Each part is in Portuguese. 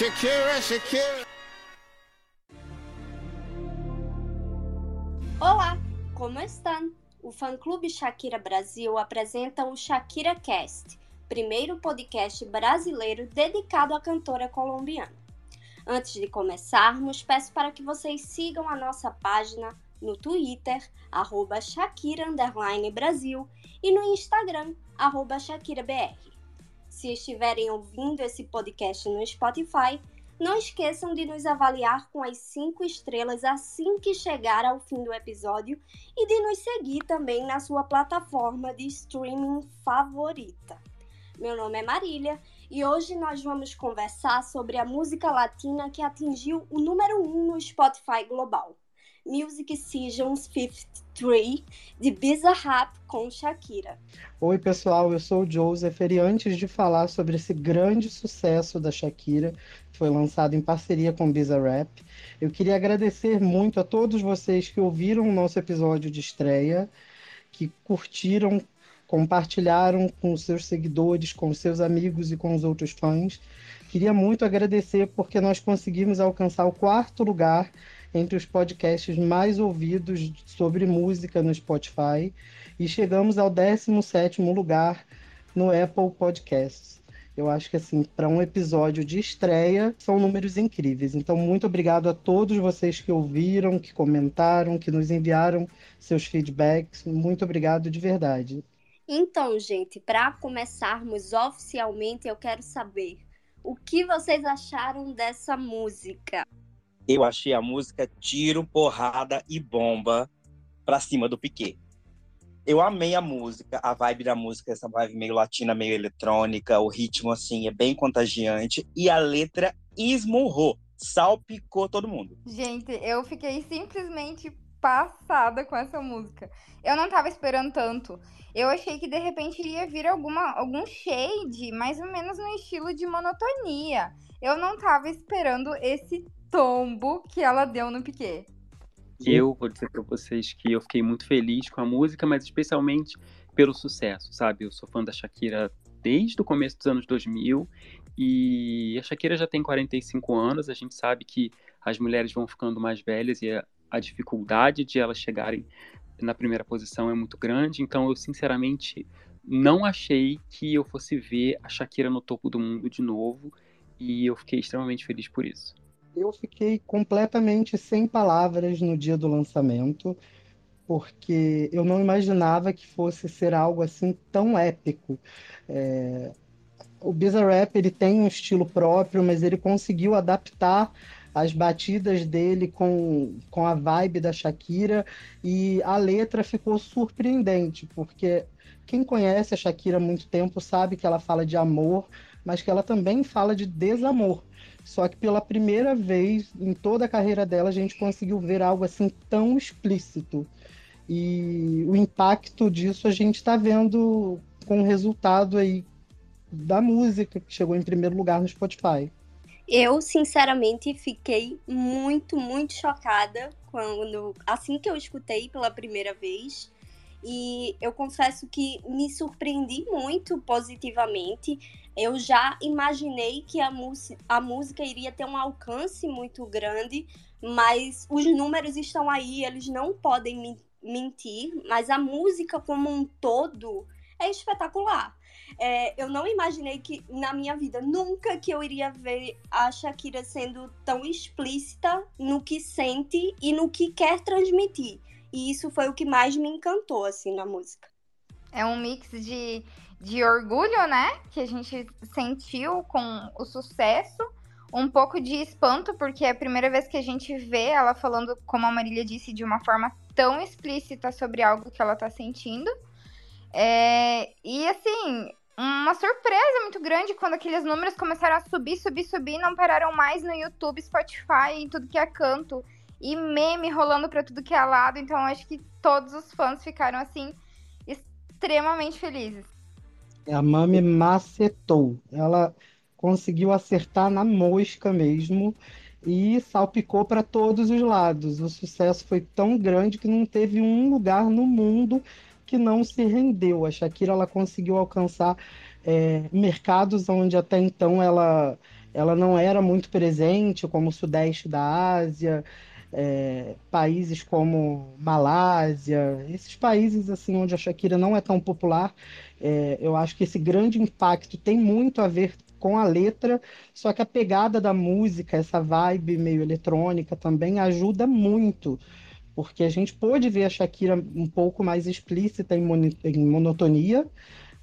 Shakira, Shakira. Olá, como estão? O fã-clube Shakira Brasil apresenta o Shakira Cast, primeiro podcast brasileiro dedicado à cantora colombiana. Antes de começarmos, peço para que vocês sigam a nossa página no Twitter, arroba Shakira Brasil, e no Instagram, arroba ShakiraBR. Se estiverem ouvindo esse podcast no Spotify, não esqueçam de nos avaliar com as 5 estrelas assim que chegar ao fim do episódio e de nos seguir também na sua plataforma de streaming favorita. Meu nome é Marília e hoje nós vamos conversar sobre a música latina que atingiu o número 1 um no Spotify global. Music Seasons 53 de Bizarrap com Shakira. Oi, pessoal, eu sou o Joseph e antes de falar sobre esse grande sucesso da Shakira, que foi lançado em parceria com Bizarrap, eu queria agradecer muito a todos vocês que ouviram o nosso episódio de estreia, que curtiram, compartilharam com seus seguidores, com seus amigos e com os outros fãs. Queria muito agradecer porque nós conseguimos alcançar o quarto lugar entre os podcasts mais ouvidos sobre música no Spotify e chegamos ao 17º lugar no Apple Podcasts. Eu acho que assim, para um episódio de estreia, são números incríveis. Então, muito obrigado a todos vocês que ouviram, que comentaram, que nos enviaram seus feedbacks. Muito obrigado de verdade. Então, gente, para começarmos oficialmente, eu quero saber o que vocês acharam dessa música. Eu achei a música tiro, porrada e bomba pra cima do Piquet. Eu amei a música, a vibe da música, essa vibe meio latina, meio eletrônica, o ritmo assim é bem contagiante e a letra esmurrou, salpicou todo mundo. Gente, eu fiquei simplesmente passada com essa música. Eu não tava esperando tanto. Eu achei que de repente iria vir alguma, algum shade, mais ou menos no estilo de monotonia. Eu não tava esperando esse tombo que ela deu no Piquet. Eu vou dizer para vocês que eu fiquei muito feliz com a música, mas especialmente pelo sucesso, sabe? Eu sou fã da Shakira desde o começo dos anos 2000 e a Shakira já tem 45 anos. A gente sabe que as mulheres vão ficando mais velhas e a, a dificuldade de elas chegarem na primeira posição é muito grande. Então, eu sinceramente não achei que eu fosse ver a Shakira no topo do mundo de novo e eu fiquei extremamente feliz por isso eu fiquei completamente sem palavras no dia do lançamento, porque eu não imaginava que fosse ser algo assim tão épico. É... O Bizarrap ele tem um estilo próprio, mas ele conseguiu adaptar as batidas dele com, com a vibe da Shakira e a letra ficou surpreendente, porque quem conhece a Shakira há muito tempo sabe que ela fala de amor, mas que ela também fala de desamor. Só que pela primeira vez em toda a carreira dela, a gente conseguiu ver algo assim tão explícito. E o impacto disso a gente está vendo com o resultado aí da música, que chegou em primeiro lugar no Spotify. Eu, sinceramente, fiquei muito, muito chocada quando assim que eu escutei pela primeira vez. E eu confesso que me surpreendi muito positivamente eu já imaginei que a, a música iria ter um alcance muito grande, mas os números estão aí, eles não podem mentir, mas a música como um todo é espetacular. É, eu não imaginei que na minha vida nunca que eu iria ver a Shakira sendo tão explícita no que sente e no que quer transmitir. E isso foi o que mais me encantou assim na música. É um mix de de orgulho, né? Que a gente sentiu com o sucesso. Um pouco de espanto, porque é a primeira vez que a gente vê ela falando, como a Marília disse, de uma forma tão explícita sobre algo que ela tá sentindo. É... E assim, uma surpresa muito grande quando aqueles números começaram a subir, subir, subir, não pararam mais no YouTube, Spotify, em tudo que é canto. E meme rolando para tudo que é lado. Então acho que todos os fãs ficaram assim extremamente felizes. A Mami macetou. Ela conseguiu acertar na mosca mesmo e salpicou para todos os lados. O sucesso foi tão grande que não teve um lugar no mundo que não se rendeu. A Shakira ela conseguiu alcançar é, mercados onde até então ela ela não era muito presente, como o sudeste da Ásia, é, países como Malásia, esses países assim onde a Shakira não é tão popular, é, eu acho que esse grande impacto tem muito a ver com a letra, só que a pegada da música, essa vibe meio eletrônica também ajuda muito, porque a gente pôde ver a Shakira um pouco mais explícita em, em monotonia,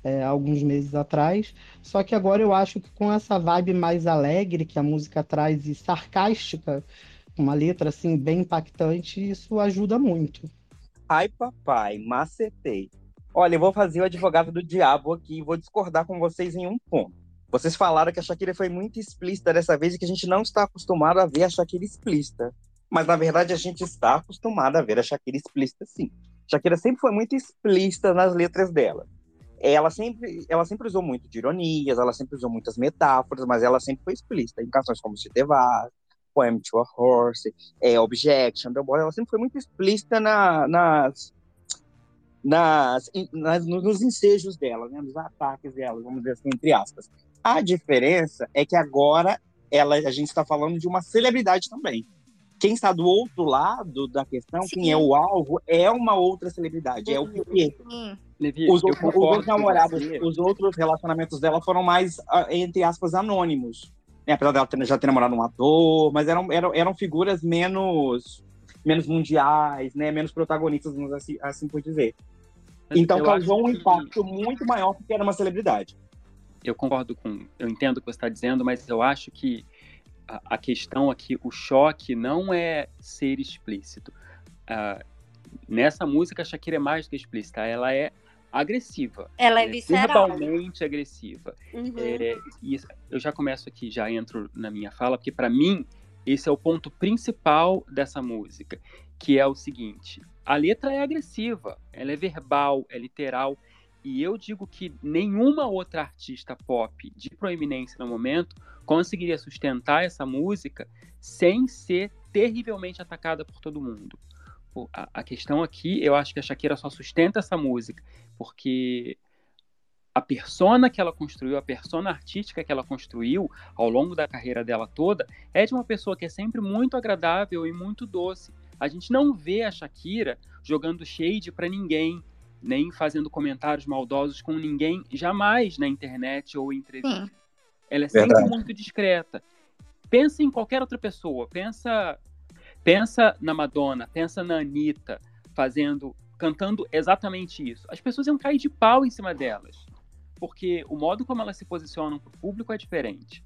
é, alguns meses atrás. Só que agora eu acho que com essa vibe mais alegre que a música traz e sarcástica, uma letra assim bem impactante, isso ajuda muito. Ai, papai, macetei. Olha, eu vou fazer o advogado do diabo aqui e vou discordar com vocês em um ponto. Vocês falaram que a Shakira foi muito explícita dessa vez e que a gente não está acostumado a ver a Shakira explícita. Mas na verdade a gente está acostumado a ver a Shakira explícita sim. Shakira sempre foi muito explícita nas letras dela. Ela sempre, ela sempre usou muito de ironias, ela sempre usou muitas metáforas, mas ela sempre foi explícita em canções como Se Te Vas, Poem to a Horse, é, Objection, The Boy, ela sempre foi muito explícita na, nas, nas, nas, nos ensejos dela, né, nos ataques dela, vamos dizer assim, entre aspas. A diferença é que agora ela, a gente está falando de uma celebridade também. Quem está do outro lado da questão, Sim. quem é o alvo, é uma outra celebridade, é o Piquet. Os, os, outros namorados, os outros relacionamentos dela foram mais, ah, entre aspas, anônimos né, apesar dela ter, já ter namorado um ator, mas eram, eram, eram figuras menos menos mundiais, né, menos protagonistas, assim, assim por dizer. Então causou um impacto que... muito maior porque era uma celebridade. Eu concordo com, eu entendo o que você está dizendo, mas eu acho que a, a, questão aqui, o choque não é ser explícito. Uh, nessa música, a Shakira é mais do que explícita, ela é agressiva. Ela é, é visceral. Verbalmente agressiva. Uhum. É, e eu já começo aqui, já entro na minha fala, porque para mim esse é o ponto principal dessa música, que é o seguinte: a letra é agressiva, ela é verbal, é literal. E eu digo que nenhuma outra artista pop de proeminência no momento conseguiria sustentar essa música sem ser terrivelmente atacada por todo mundo. A, a questão aqui, eu acho que a Shakira só sustenta essa música porque a persona que ela construiu, a persona artística que ela construiu ao longo da carreira dela toda, é de uma pessoa que é sempre muito agradável e muito doce. A gente não vê a Shakira jogando shade para ninguém, nem fazendo comentários maldosos com ninguém, jamais na internet ou em entrevista. Sim. Ela é sempre Verdade. muito discreta. Pensa em qualquer outra pessoa, pensa pensa na Madonna, pensa na Anitta, fazendo cantando exatamente isso, as pessoas iam cair de pau em cima delas. Porque o modo como elas se posicionam para o público é diferente.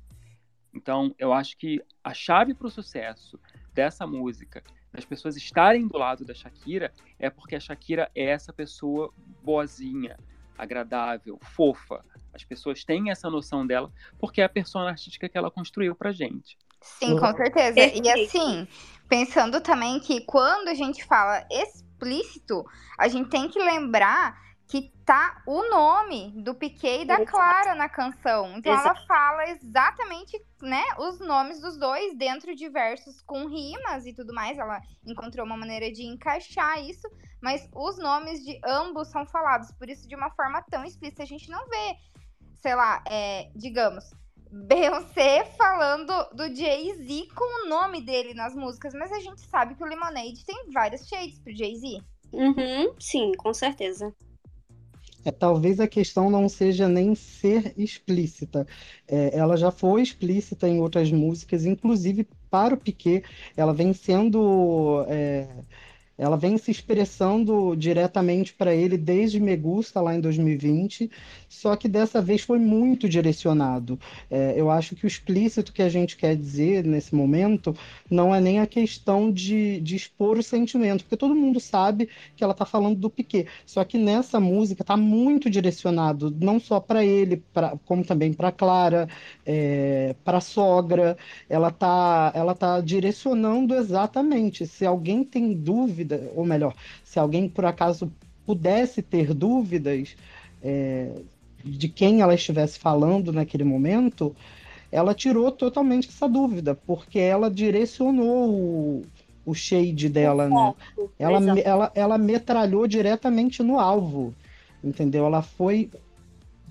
Então, eu acho que a chave para o sucesso dessa música, das pessoas estarem do lado da Shakira, é porque a Shakira é essa pessoa boazinha, agradável, fofa. As pessoas têm essa noção dela porque é a persona artística que ela construiu pra gente. Sim, com certeza. E assim, pensando também que quando a gente fala explícito, a gente tem que lembrar que tá o nome do Piquet e da Clara na canção. Então Exato. ela fala exatamente, né, os nomes dos dois dentro de versos com rimas e tudo mais. Ela encontrou uma maneira de encaixar isso, mas os nomes de ambos são falados, por isso de uma forma tão explícita a gente não vê, sei lá, é, digamos, Beyoncé falando do Jay-Z com o nome dele nas músicas, mas a gente sabe que o Lemonade tem vários shades pro Jay-Z. Uhum, sim, com certeza. É, talvez a questão não seja nem ser explícita. É, ela já foi explícita em outras músicas, inclusive para o Piquet, ela vem sendo. É ela vem se expressando diretamente para ele desde Me Gusta, lá em 2020, só que dessa vez foi muito direcionado. É, eu acho que o explícito que a gente quer dizer nesse momento não é nem a questão de, de expor o sentimento, porque todo mundo sabe que ela está falando do Piquet, só que nessa música está muito direcionado, não só para ele, pra, como também para Clara, é, para a sogra. Ela está ela tá direcionando exatamente. Se alguém tem dúvida, dúvida, ou melhor, se alguém por acaso pudesse ter dúvidas é, de quem ela estivesse falando naquele momento, ela tirou totalmente essa dúvida, porque ela direcionou o, o shade dela, né? Ela, ela, ela metralhou diretamente no alvo, entendeu? Ela foi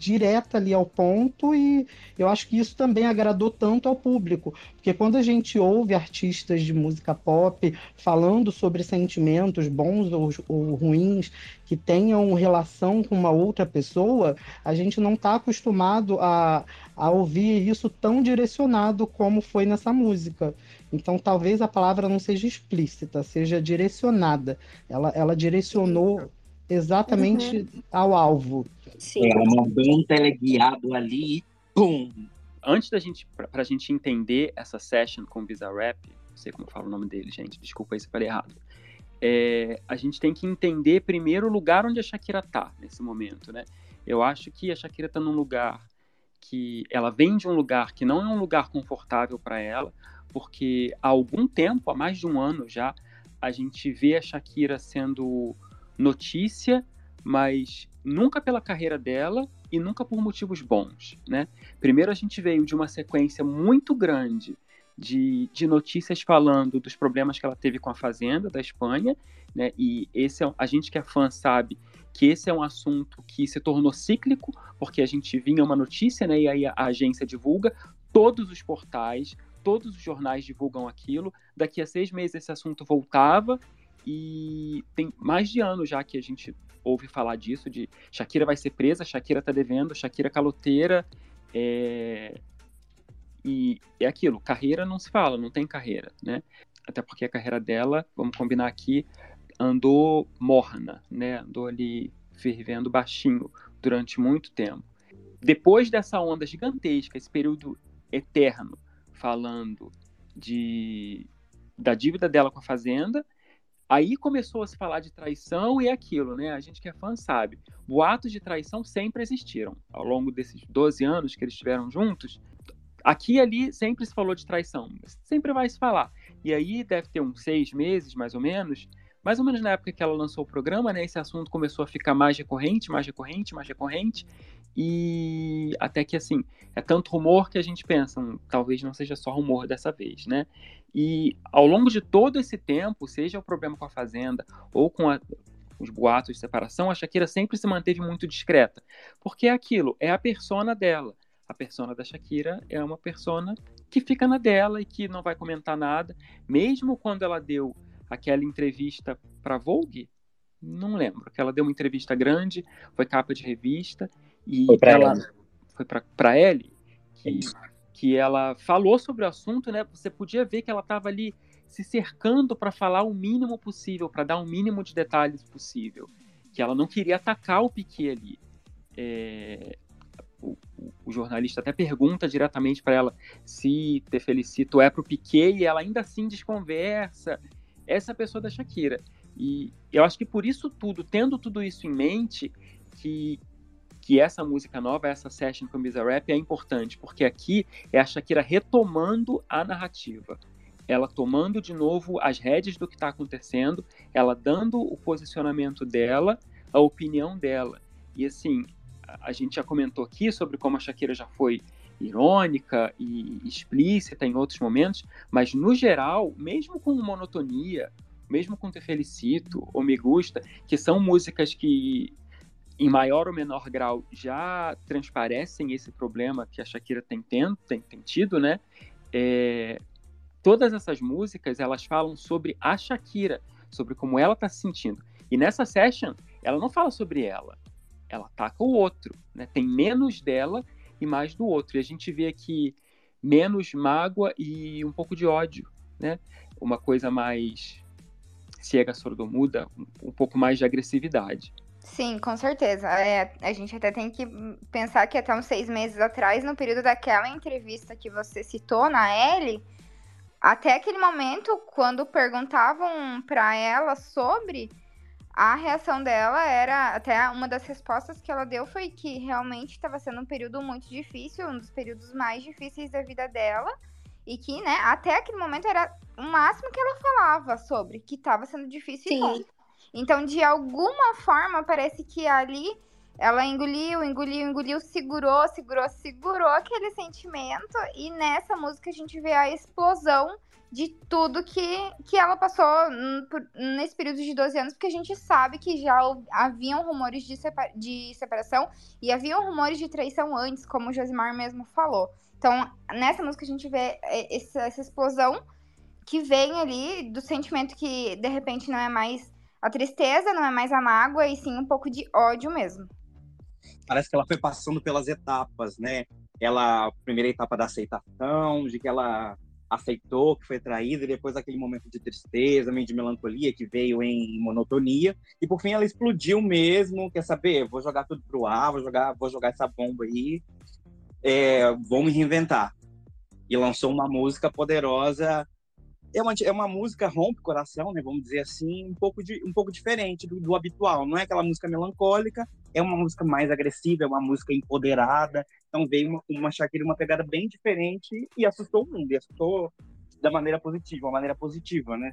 direta ali ao ponto e eu acho que isso também agradou tanto ao público, porque quando a gente ouve artistas de música pop falando sobre sentimentos bons ou, ou ruins que tenham relação com uma outra pessoa, a gente não está acostumado a, a ouvir isso tão direcionado como foi nessa música. Então, talvez a palavra não seja explícita, seja direcionada. Ela, ela direcionou exatamente uhum. ao alvo. Sim. Ela mandou um teleguiado ali e pum! Antes da gente, pra, pra gente entender essa session com o Bizarrap, não sei como eu falo o nome dele, gente, desculpa aí se eu falei errado. É, a gente tem que entender primeiro o lugar onde a Shakira tá nesse momento, né? Eu acho que a Shakira tá num lugar que ela vem de um lugar que não é um lugar confortável para ela, porque há algum tempo, há mais de um ano já, a gente vê a Shakira sendo notícia, mas nunca pela carreira dela e nunca por motivos bons, né? Primeiro a gente veio de uma sequência muito grande de, de notícias falando dos problemas que ela teve com a Fazenda da Espanha, né? E esse é, a gente que é fã sabe que esse é um assunto que se tornou cíclico, porque a gente vinha uma notícia, né? E aí a, a agência divulga, todos os portais, todos os jornais divulgam aquilo. Daqui a seis meses esse assunto voltava e tem mais de ano já que a gente ouve falar disso, de Shakira vai ser presa, Shakira tá devendo, Shakira caloteira, é... e é aquilo, carreira não se fala, não tem carreira, né? Até porque a carreira dela, vamos combinar aqui, andou morna, né? Andou ali fervendo baixinho durante muito tempo. Depois dessa onda gigantesca, esse período eterno, falando de da dívida dela com a fazenda Aí começou a se falar de traição e aquilo, né? A gente que é fã sabe. Boatos de traição sempre existiram. Ao longo desses 12 anos que eles estiveram juntos, aqui e ali sempre se falou de traição. Sempre vai se falar. E aí deve ter uns seis meses, mais ou menos, mais ou menos na época que ela lançou o programa, né? Esse assunto começou a ficar mais recorrente, mais recorrente, mais recorrente. E até que, assim, é tanto rumor que a gente pensa, hum, talvez não seja só rumor dessa vez, né? E ao longo de todo esse tempo, seja o problema com a Fazenda ou com a, os boatos de separação, a Shakira sempre se manteve muito discreta. Porque é aquilo, é a persona dela. A persona da Shakira é uma persona que fica na dela e que não vai comentar nada. Mesmo quando ela deu aquela entrevista para Vogue, não lembro, que ela deu uma entrevista grande, foi capa de revista, e foi para ela foi para Ellie, que que ela falou sobre o assunto, né? Você podia ver que ela estava ali se cercando para falar o mínimo possível, para dar o mínimo de detalhes possível. Que ela não queria atacar o Piquet ali. É... O, o, jornalista até pergunta diretamente para ela se te felicito é para o Piquet e ela ainda assim desconversa. Essa é a pessoa da Shakira. E eu acho que por isso tudo, tendo tudo isso em mente, que, que essa música nova, essa session com Bizarrap é importante, porque aqui é a Shakira retomando a narrativa. Ela tomando de novo as rédeas do que está acontecendo, ela dando o posicionamento dela, a opinião dela. E assim, a gente já comentou aqui sobre como a Shakira já foi irônica e explícita em outros momentos, mas no geral, mesmo com monotonia, mesmo com Te Felicito ou Me Gusta, que são músicas que em maior ou menor grau, já transparecem esse problema que a Shakira tem, tendo, tem, tem tido, né? É, todas essas músicas, elas falam sobre a Shakira, sobre como ela está se sentindo. E nessa session, ela não fala sobre ela, ela ataca o outro, né? Tem menos dela e mais do outro. E a gente vê aqui menos mágoa e um pouco de ódio, né? Uma coisa mais cega, sordomuda, um pouco mais de agressividade. Sim, com certeza. É, a gente até tem que pensar que até uns seis meses atrás, no período daquela entrevista que você citou na Ellie, até aquele momento, quando perguntavam para ela sobre, a reação dela era, até uma das respostas que ela deu foi que realmente estava sendo um período muito difícil, um dos períodos mais difíceis da vida dela, e que, né, até aquele momento era o máximo que ela falava sobre, que estava sendo difícil Sim. e então, de alguma forma, parece que ali ela engoliu, engoliu, engoliu, segurou, segurou, segurou aquele sentimento. E nessa música a gente vê a explosão de tudo que, que ela passou nesse período de 12 anos, porque a gente sabe que já haviam rumores de, de separação e haviam rumores de traição antes, como o Josimar mesmo falou. Então, nessa música a gente vê é, essa, essa explosão que vem ali do sentimento que, de repente, não é mais a tristeza, não é mais a mágoa, e sim um pouco de ódio mesmo. Parece que ela foi passando pelas etapas, né? Ela, primeira etapa da aceitação, de que ela aceitou que foi traída, e depois aquele momento de tristeza, meio de melancolia que veio em monotonia, e por fim ela explodiu mesmo, quer saber, vou jogar tudo pro ar, vou jogar, vou jogar essa bomba aí, é, vou me reinventar. E lançou uma música poderosa é uma, é uma música rompe coração, né? Vamos dizer assim, um pouco, de, um pouco diferente do, do habitual. Não é aquela música melancólica, é uma música mais agressiva, é uma música empoderada. Então veio uma, uma Shakira, uma pegada bem diferente e assustou o mundo, e assustou da maneira positiva, uma maneira positiva, né?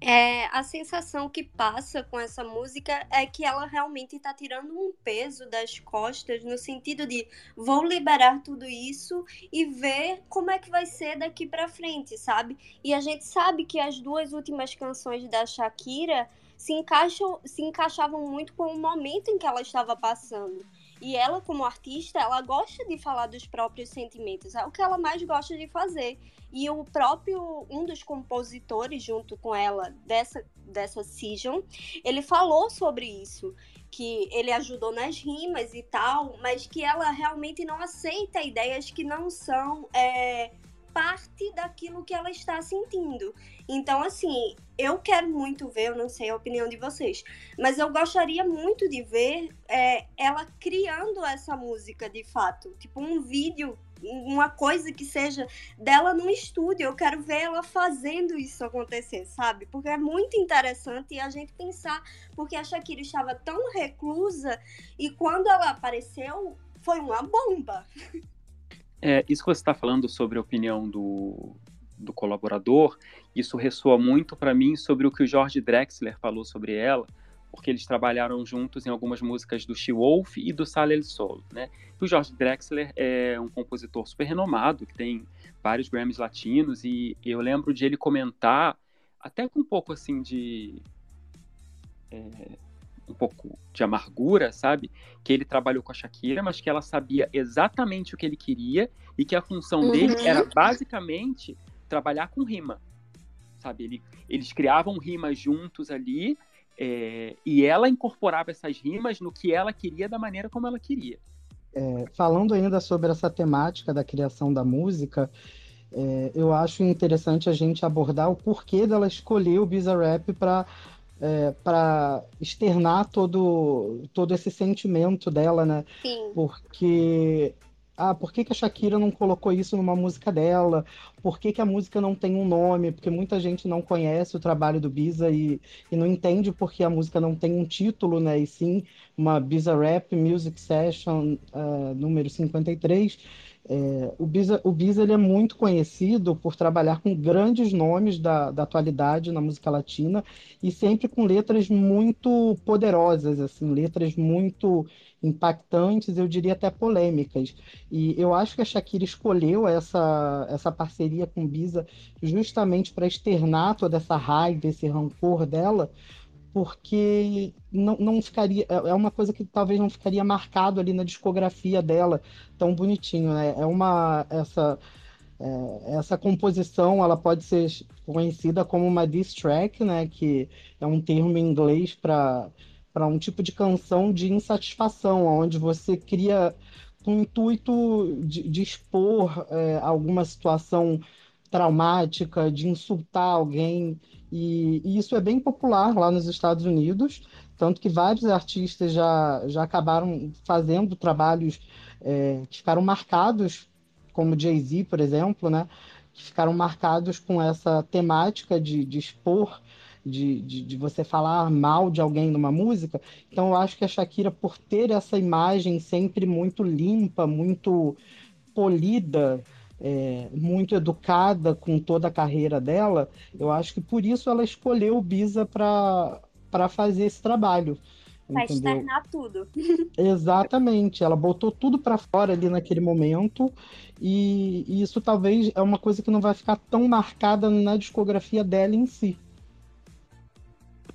É, a sensação que passa com essa música é que ela realmente está tirando um peso das costas, no sentido de vou liberar tudo isso e ver como é que vai ser daqui para frente, sabe? E a gente sabe que as duas últimas canções da Shakira se, encaixam, se encaixavam muito com o momento em que ela estava passando. E ela, como artista, ela gosta de falar dos próprios sentimentos, é o que ela mais gosta de fazer. E o próprio, um dos compositores, junto com ela, dessa, dessa season, ele falou sobre isso. Que ele ajudou nas rimas e tal, mas que ela realmente não aceita ideias que não são é, parte daquilo que ela está sentindo. Então, assim, eu quero muito ver, eu não sei a opinião de vocês, mas eu gostaria muito de ver é, ela criando essa música de fato. Tipo, um vídeo, uma coisa que seja dela no estúdio. Eu quero ver ela fazendo isso acontecer, sabe? Porque é muito interessante a gente pensar, porque a Shakira estava tão reclusa e quando ela apareceu, foi uma bomba. É, isso que você está falando sobre a opinião do, do colaborador, isso ressoa muito para mim sobre o que o George Drexler falou sobre ela, porque eles trabalharam juntos em algumas músicas do She-Wolf e do Sale El Sol, né? o George Drexler é um compositor super renomado, que tem vários Grammys latinos, e eu lembro de ele comentar, até com um pouco assim de... É, um pouco de amargura, sabe? Que ele trabalhou com a Shakira, mas que ela sabia exatamente o que ele queria e que a função uhum. dele era basicamente trabalhar com rima, sabe? Ele, eles criavam rimas juntos ali é, e ela incorporava essas rimas no que ela queria da maneira como ela queria. É, falando ainda sobre essa temática da criação da música, é, eu acho interessante a gente abordar o porquê dela escolher o Bizarrap para é, para externar todo, todo esse sentimento dela, né? Sim. Porque ah, por que, que a Shakira não colocou isso numa música dela? Por que, que a música não tem um nome? Porque muita gente não conhece o trabalho do Biza e, e não entende porque a música não tem um título, né? E sim uma Biza Rap Music Session uh, número 53. É, o Biza, o Biza ele é muito conhecido por trabalhar com grandes nomes da, da atualidade na música latina e sempre com letras muito poderosas, assim, letras muito impactantes, eu diria até polêmicas. E eu acho que a Shakira escolheu essa, essa parceria com o Biza justamente para externar toda essa raiva, esse rancor dela, porque não, não ficaria é, é uma coisa que talvez não ficaria marcado ali na discografia dela tão bonitinho né? É uma essa é, essa composição ela pode ser conhecida como uma diss track né? Que é um termo em inglês para para um tipo de canção de insatisfação onde você cria com o intuito de, de expor é, alguma situação traumática de insultar alguém e, e, isso é bem popular lá nos Estados Unidos, tanto que vários artistas já, já acabaram fazendo trabalhos é, que ficaram marcados, como Jay-Z, por exemplo, né? Que ficaram marcados com essa temática de, de expor, de, de, de você falar mal de alguém numa música. Então, eu acho que a Shakira, por ter essa imagem sempre muito limpa, muito polida, é, muito educada com toda a carreira dela, eu acho que por isso ela escolheu o Bisa para fazer esse trabalho. Pra externar tudo. Exatamente. Ela botou tudo para fora ali naquele momento. E, e, isso talvez é uma coisa que não vai ficar tão marcada na discografia dela em si.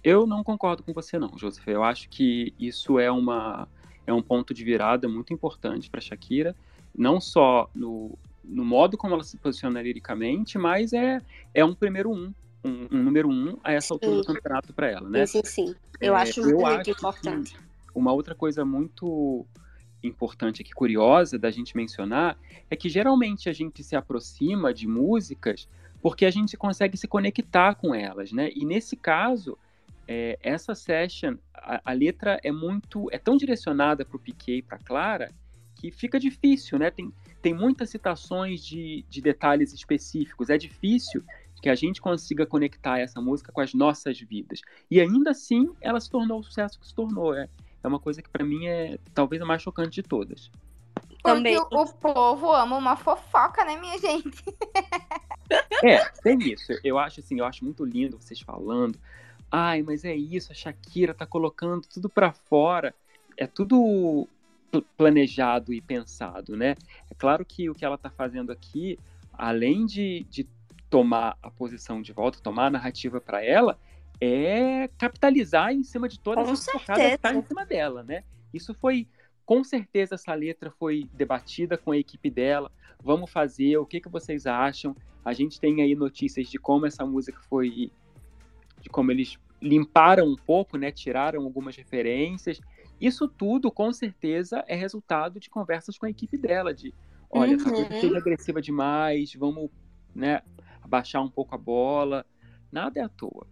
Eu não concordo com você, não, Joseph. Eu acho que isso é, uma, é um ponto de virada muito importante para Shakira. Não só no, no modo como ela se posiciona liricamente, mas é, é um primeiro um um, um número um a essa altura sim. do campeonato para ela, né? Sim, sim. Eu é, acho muito, eu muito acho importante. Uma outra coisa muito importante aqui, curiosa da gente mencionar, é que geralmente a gente se aproxima de músicas porque a gente consegue se conectar com elas, né? E nesse caso, é, essa session, a, a, letra é muito, é tão direcionada para o Piquet e para Clara que fica difícil, né? Tem, tem muitas citações de, de detalhes específicos. É difícil que a gente consiga conectar essa música com as nossas vidas. E ainda assim, ela se tornou o sucesso que se tornou. É, é uma coisa que para mim é talvez a mais chocante de todas. Porque o, o povo ama uma fofoca, né, minha gente? é, tem isso. Eu acho assim, eu acho muito lindo vocês falando. Ai, mas é isso, a Shakira tá colocando tudo para fora. É tudo planejado e pensado, né? É claro que o que ela tá fazendo aqui, além de, de tomar a posição de volta, tomar a narrativa para ela, é capitalizar em cima de todas as focadas que tá em cima dela, né? Isso foi, com certeza, essa letra foi debatida com a equipe dela. Vamos fazer, o que, que vocês acham? A gente tem aí notícias de como essa música foi, de como eles limparam um pouco, né? Tiraram algumas referências. Isso tudo, com certeza, é resultado de conversas com a equipe dela, de olha, uhum. talvez seja agressiva demais, vamos, né? abaixar um pouco a bola. Nada é à toa.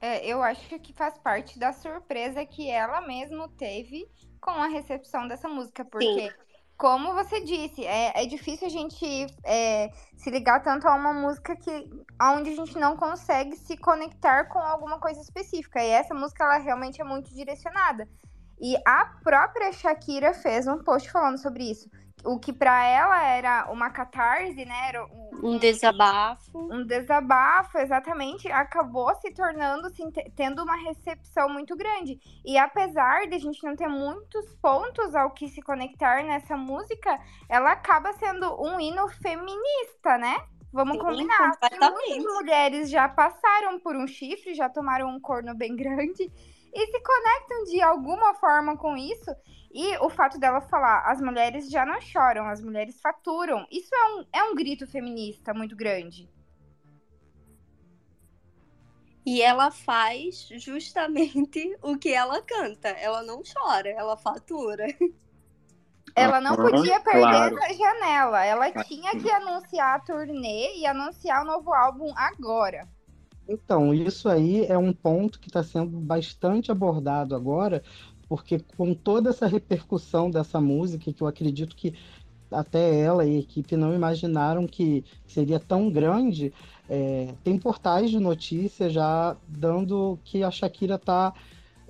É, eu acho que faz parte da surpresa que ela mesma teve com a recepção dessa música, porque, Sim. Como você disse, é, é difícil a gente é, se ligar tanto a uma música que onde a gente não consegue se conectar com alguma coisa específica. E essa música, ela realmente é muito direcionada. E a própria Shakira fez um post falando sobre isso o que para ela era uma catarse, né? Era um, um, desabafo. Um desabafo, exatamente, acabou se tornando, assim, tendo uma recepção muito grande. E apesar de a gente não ter muitos pontos ao que se conectar nessa música, ela acaba sendo um hino feminista, né? Vamos Sim, combinar. Muitas mulheres já passaram por um chifre, já tomaram um corno bem grande e se conectam de alguma forma com isso. E o fato dela falar, as mulheres já não choram, as mulheres faturam. Isso é um, é um grito feminista muito grande. E ela faz justamente o que ela canta. Ela não chora, ela fatura. Ela não podia perder claro. essa janela. Ela tinha que anunciar a turnê e anunciar o novo álbum agora. Então, isso aí é um ponto que está sendo bastante abordado agora, porque com toda essa repercussão dessa música, que eu acredito que até ela e a equipe não imaginaram que seria tão grande, é, tem portais de notícia já dando que a Shakira está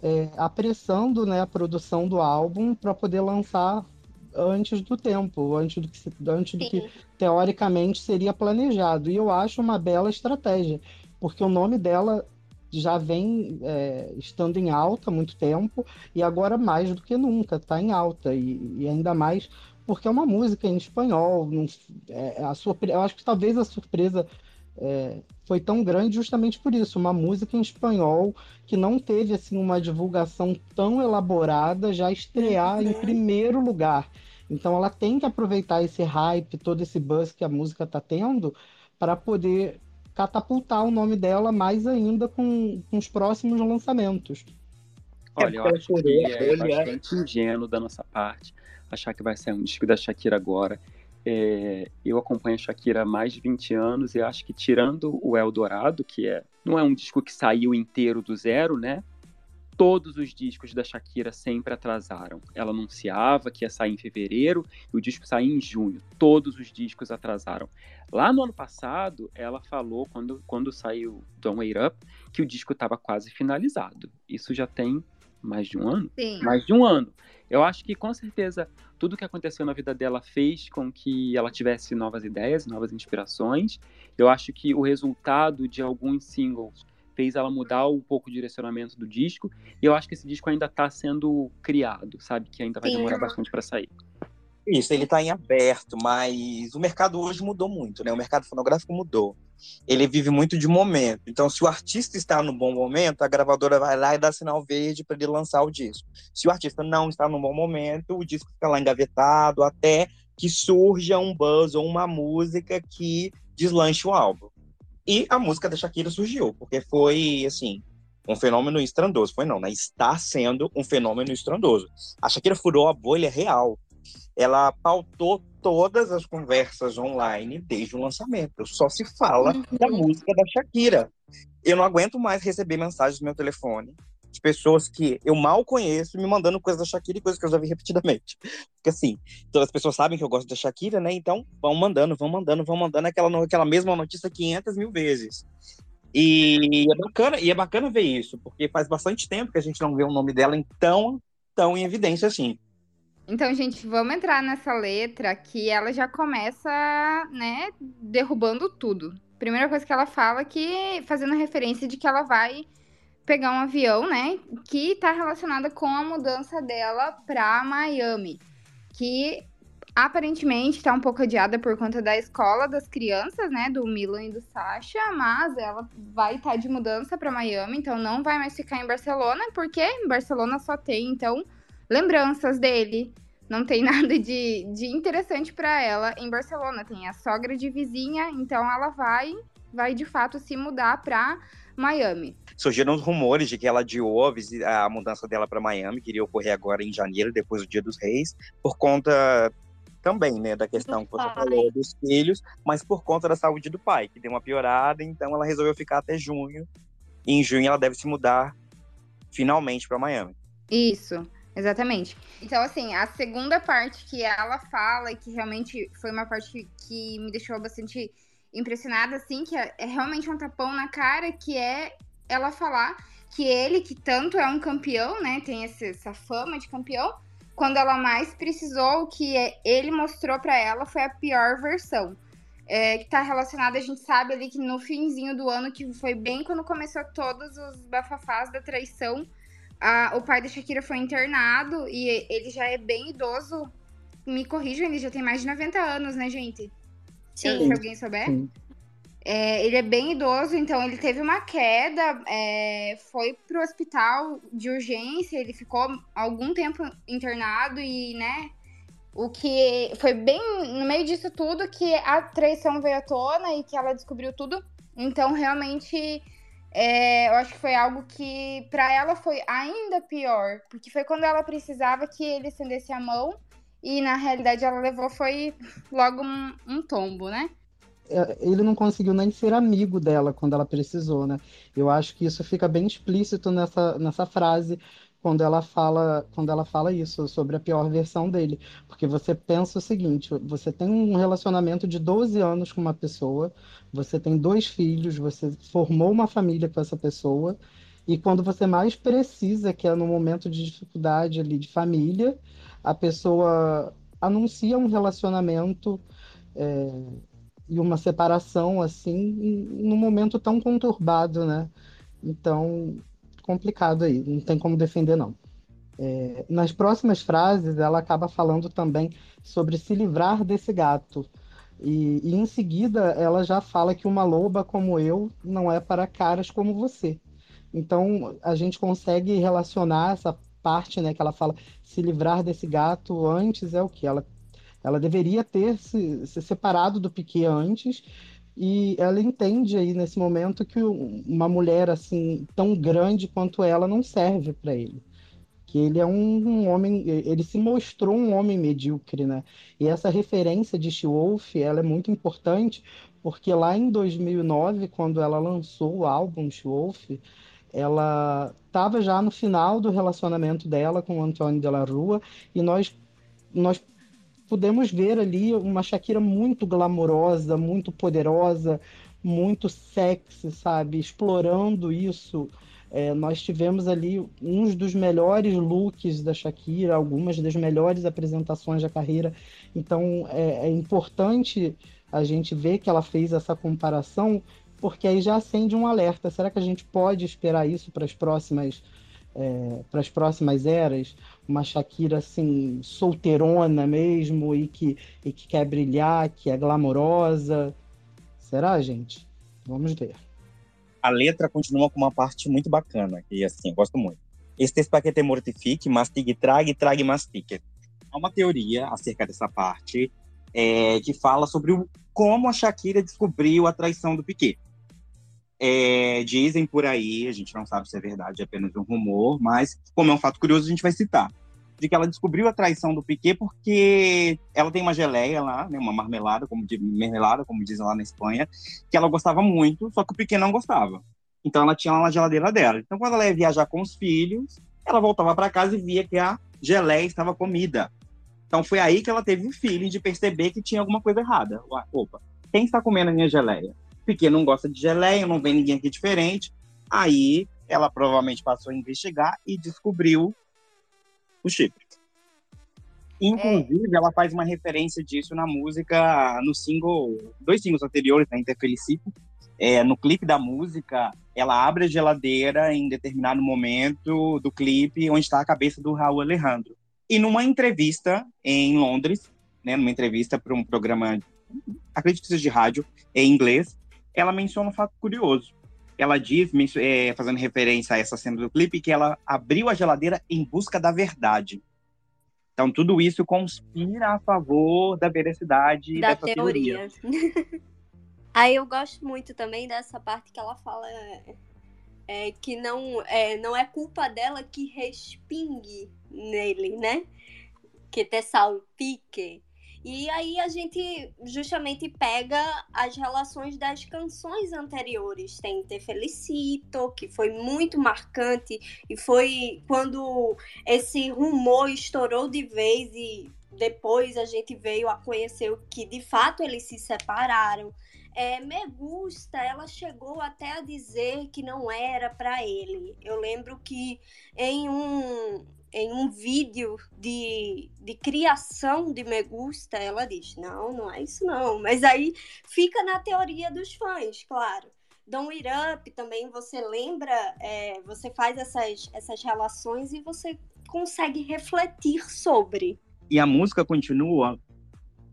é, apressando né, a produção do álbum para poder lançar antes do tempo, antes do que, antes do que teoricamente seria planejado. E eu acho uma bela estratégia, porque o nome dela já vem é, estando em alta há muito tempo e agora mais do que nunca está em alta e, e, ainda mais porque é uma música em espanhol. Não, é, a surpre... Eu acho que talvez a surpresa é, foi tão grande justamente por isso, uma música em espanhol que não teve assim uma divulgação tão elaborada já estrear uhum. em primeiro lugar. Então ela tem que aproveitar esse hype, todo esse buzz que a música está tendo para poder catapultar o nome dela mais ainda com, com os próximos lançamentos. Olha, eu acho que é bastante ingênuo da nossa parte achar que vai ser um disco da Shakira agora. É, eu acompanho a Shakira há mais de 20 anos e acho que tirando o Eldorado, que é, não é um disco que saiu inteiro do zero, né? Todos os discos da Shakira sempre atrasaram. Ela anunciava que ia sair em fevereiro e o disco saía em junho. Todos os discos atrasaram. Lá no ano passado, ela falou, quando, quando saiu Don't Wait Up, que o disco estava quase finalizado. Isso já tem mais de um ano? Sim. Mais de um ano. Eu acho que, com certeza, tudo que aconteceu na vida dela fez com que ela tivesse novas ideias, novas inspirações. Eu acho que o resultado de alguns singles fez ela mudar um pouco o direcionamento do disco. E eu acho que esse disco ainda está sendo criado, sabe? Que ainda vai Sim. demorar bastante para sair. Isso, ele está em aberto, mas o mercado hoje mudou muito, né? O mercado fonográfico mudou. Ele vive muito de momento. Então, se o artista está no bom momento, a gravadora vai lá e dá sinal verde para ele lançar o disco. Se o artista não está no bom momento, o disco fica lá engavetado até que surja um buzz ou uma música que deslanche o álbum. E a música da Shakira surgiu, porque foi, assim, um fenômeno estrondoso. Foi não, né? Está sendo um fenômeno estrondoso. A Shakira furou a bolha real. Ela pautou todas as conversas online desde o lançamento. Só se fala uhum. da música da Shakira. Eu não aguento mais receber mensagens no meu telefone de pessoas que eu mal conheço me mandando coisas da Shakira e coisas que eu já vi repetidamente. Porque assim, todas as pessoas sabem que eu gosto da Shakira, né? Então vão mandando, vão mandando, vão mandando aquela, aquela mesma notícia 500 mil vezes. E é bacana, e é bacana ver isso, porque faz bastante tempo que a gente não vê o nome dela em tão, tão em evidência assim. Então, gente, vamos entrar nessa letra que ela já começa, né, derrubando tudo. Primeira coisa que ela fala é que fazendo referência de que ela vai pegar um avião, né? Que está relacionada com a mudança dela para Miami, que aparentemente está um pouco adiada por conta da escola das crianças, né? Do Milan e do Sasha, mas ela vai estar tá de mudança para Miami, então não vai mais ficar em Barcelona, porque em Barcelona só tem então lembranças dele. Não tem nada de, de interessante para ela em Barcelona. Tem a sogra de vizinha, então ela vai, vai de fato se mudar para Miami. Surgiram rumores de que ela adiou a, a mudança dela para Miami, que iria ocorrer agora em janeiro, depois do Dia dos Reis, por conta também, né, da questão do que você pai. falou dos filhos, mas por conta da saúde do pai, que deu uma piorada, então ela resolveu ficar até junho. E em junho ela deve se mudar finalmente para Miami. Isso. Exatamente. Então, assim, a segunda parte que ela fala, e que realmente foi uma parte que me deixou bastante impressionada, assim, que é, é realmente um tapão na cara, que é ela falar que ele, que tanto é um campeão, né, tem essa fama de campeão, quando ela mais precisou, o que é, ele mostrou para ela foi a pior versão. É, que tá relacionada, a gente sabe ali que no finzinho do ano, que foi bem quando começou todos os bafafás da traição, a, o pai da Shakira foi internado e ele já é bem idoso. Me corrijam, ele já tem mais de 90 anos, né, gente? Sim. Se alguém souber. Sim. É, ele é bem idoso, então ele teve uma queda, é, foi pro hospital de urgência, ele ficou algum tempo internado e, né, o que foi bem no meio disso tudo que a traição veio à tona e que ela descobriu tudo. Então, realmente, é, eu acho que foi algo que para ela foi ainda pior, porque foi quando ela precisava que ele estendesse a mão e na realidade ela levou foi logo um, um tombo, né? É, ele não conseguiu nem ser amigo dela quando ela precisou, né? Eu acho que isso fica bem explícito nessa, nessa frase quando ela fala quando ela fala isso sobre a pior versão dele, porque você pensa o seguinte, você tem um relacionamento de 12 anos com uma pessoa, você tem dois filhos, você formou uma família com essa pessoa, e quando você mais precisa, que é no momento de dificuldade ali de família, a pessoa anuncia um relacionamento é, e uma separação assim num momento tão conturbado, né? Então, complicado aí, não tem como defender não. É, nas próximas frases, ela acaba falando também sobre se livrar desse gato. E, e, em seguida, ela já fala que uma loba como eu não é para caras como você. Então, a gente consegue relacionar essa parte, né, que ela fala se livrar desse gato antes é o que ela ela deveria ter se, se separado do Piquet antes e ela entende aí nesse momento que uma mulher assim tão grande quanto ela não serve para ele. Que ele é um, um, homem ele se mostrou um homem medíocre né? E essa referência de She-Wolf ela é muito importante porque lá em 2009 quando ela lançou o álbum She-Wolf ela estava já no final do relacionamento dela com o Antônio de la Rua e nós nós pudemos ver ali uma Shakira muito glamourosa, muito poderosa, muito sexy, sabe? Explorando isso. É, nós tivemos ali uns dos melhores looks da Shakira, algumas das melhores apresentações da carreira. Então é, é importante a gente ver que ela fez essa comparação, porque aí já acende um alerta. Será que a gente pode esperar isso para as próximas é, para as próximas eras? Uma Shakira assim solteirona mesmo e que e que quer brilhar, que é glamourosa? Será, gente? Vamos ver. A letra continua com uma parte muito bacana, que assim, eu gosto muito. Este espaguete mortifique, mastigue, trague, trague, mastique. Há uma teoria acerca dessa parte é, que fala sobre o, como a Shakira descobriu a traição do Piquet. É, dizem por aí, a gente não sabe se é verdade, é apenas um rumor, mas como é um fato curioso, a gente vai citar. De que ela descobriu a traição do Piquet porque ela tem uma geleia lá, né, uma marmelada, como de marmelada, como dizem lá na Espanha, que ela gostava muito, só que o Piquet não gostava. Então ela tinha lá na geladeira dela. Então quando ela ia viajar com os filhos, ela voltava para casa e via que a geleia estava comida. Então foi aí que ela teve o feeling de perceber que tinha alguma coisa errada. Opa, quem está comendo a minha geleia? Porque não gosta de geleia, não vem ninguém aqui diferente. Aí ela provavelmente passou a investigar e descobriu o chifre. Inclusive, é. ela faz uma referência disso na música, no single, dois singles anteriores, da Interfelicito. É, no clipe da música, ela abre a geladeira em determinado momento do clipe onde está a cabeça do Raul Alejandro. E numa entrevista em Londres, né, numa entrevista para um programa, acredito que seja de rádio, em inglês, ela menciona um fato curioso. Ela diz, é, fazendo referência a essa cena do clipe, que ela abriu a geladeira em busca da verdade. Então, tudo isso conspira a favor da veracidade da dessa teoria. teoria. Aí eu gosto muito também dessa parte que ela fala é, que não é, não é culpa dela que respingue nele, né? Que te salpique. E aí a gente justamente pega as relações das canções anteriores. Tem Te Felicito, que foi muito marcante, e foi quando esse rumor estourou de vez e depois a gente veio a conhecer que de fato eles se separaram. É, Me Gusta, ela chegou até a dizer que não era para ele. Eu lembro que em um, em um vídeo de, de criação de Me Gusta, ela diz: não, não é isso não. Mas aí fica na teoria dos fãs, claro. Don't It Up também você lembra, é, você faz essas, essas relações e você consegue refletir sobre. E a música continua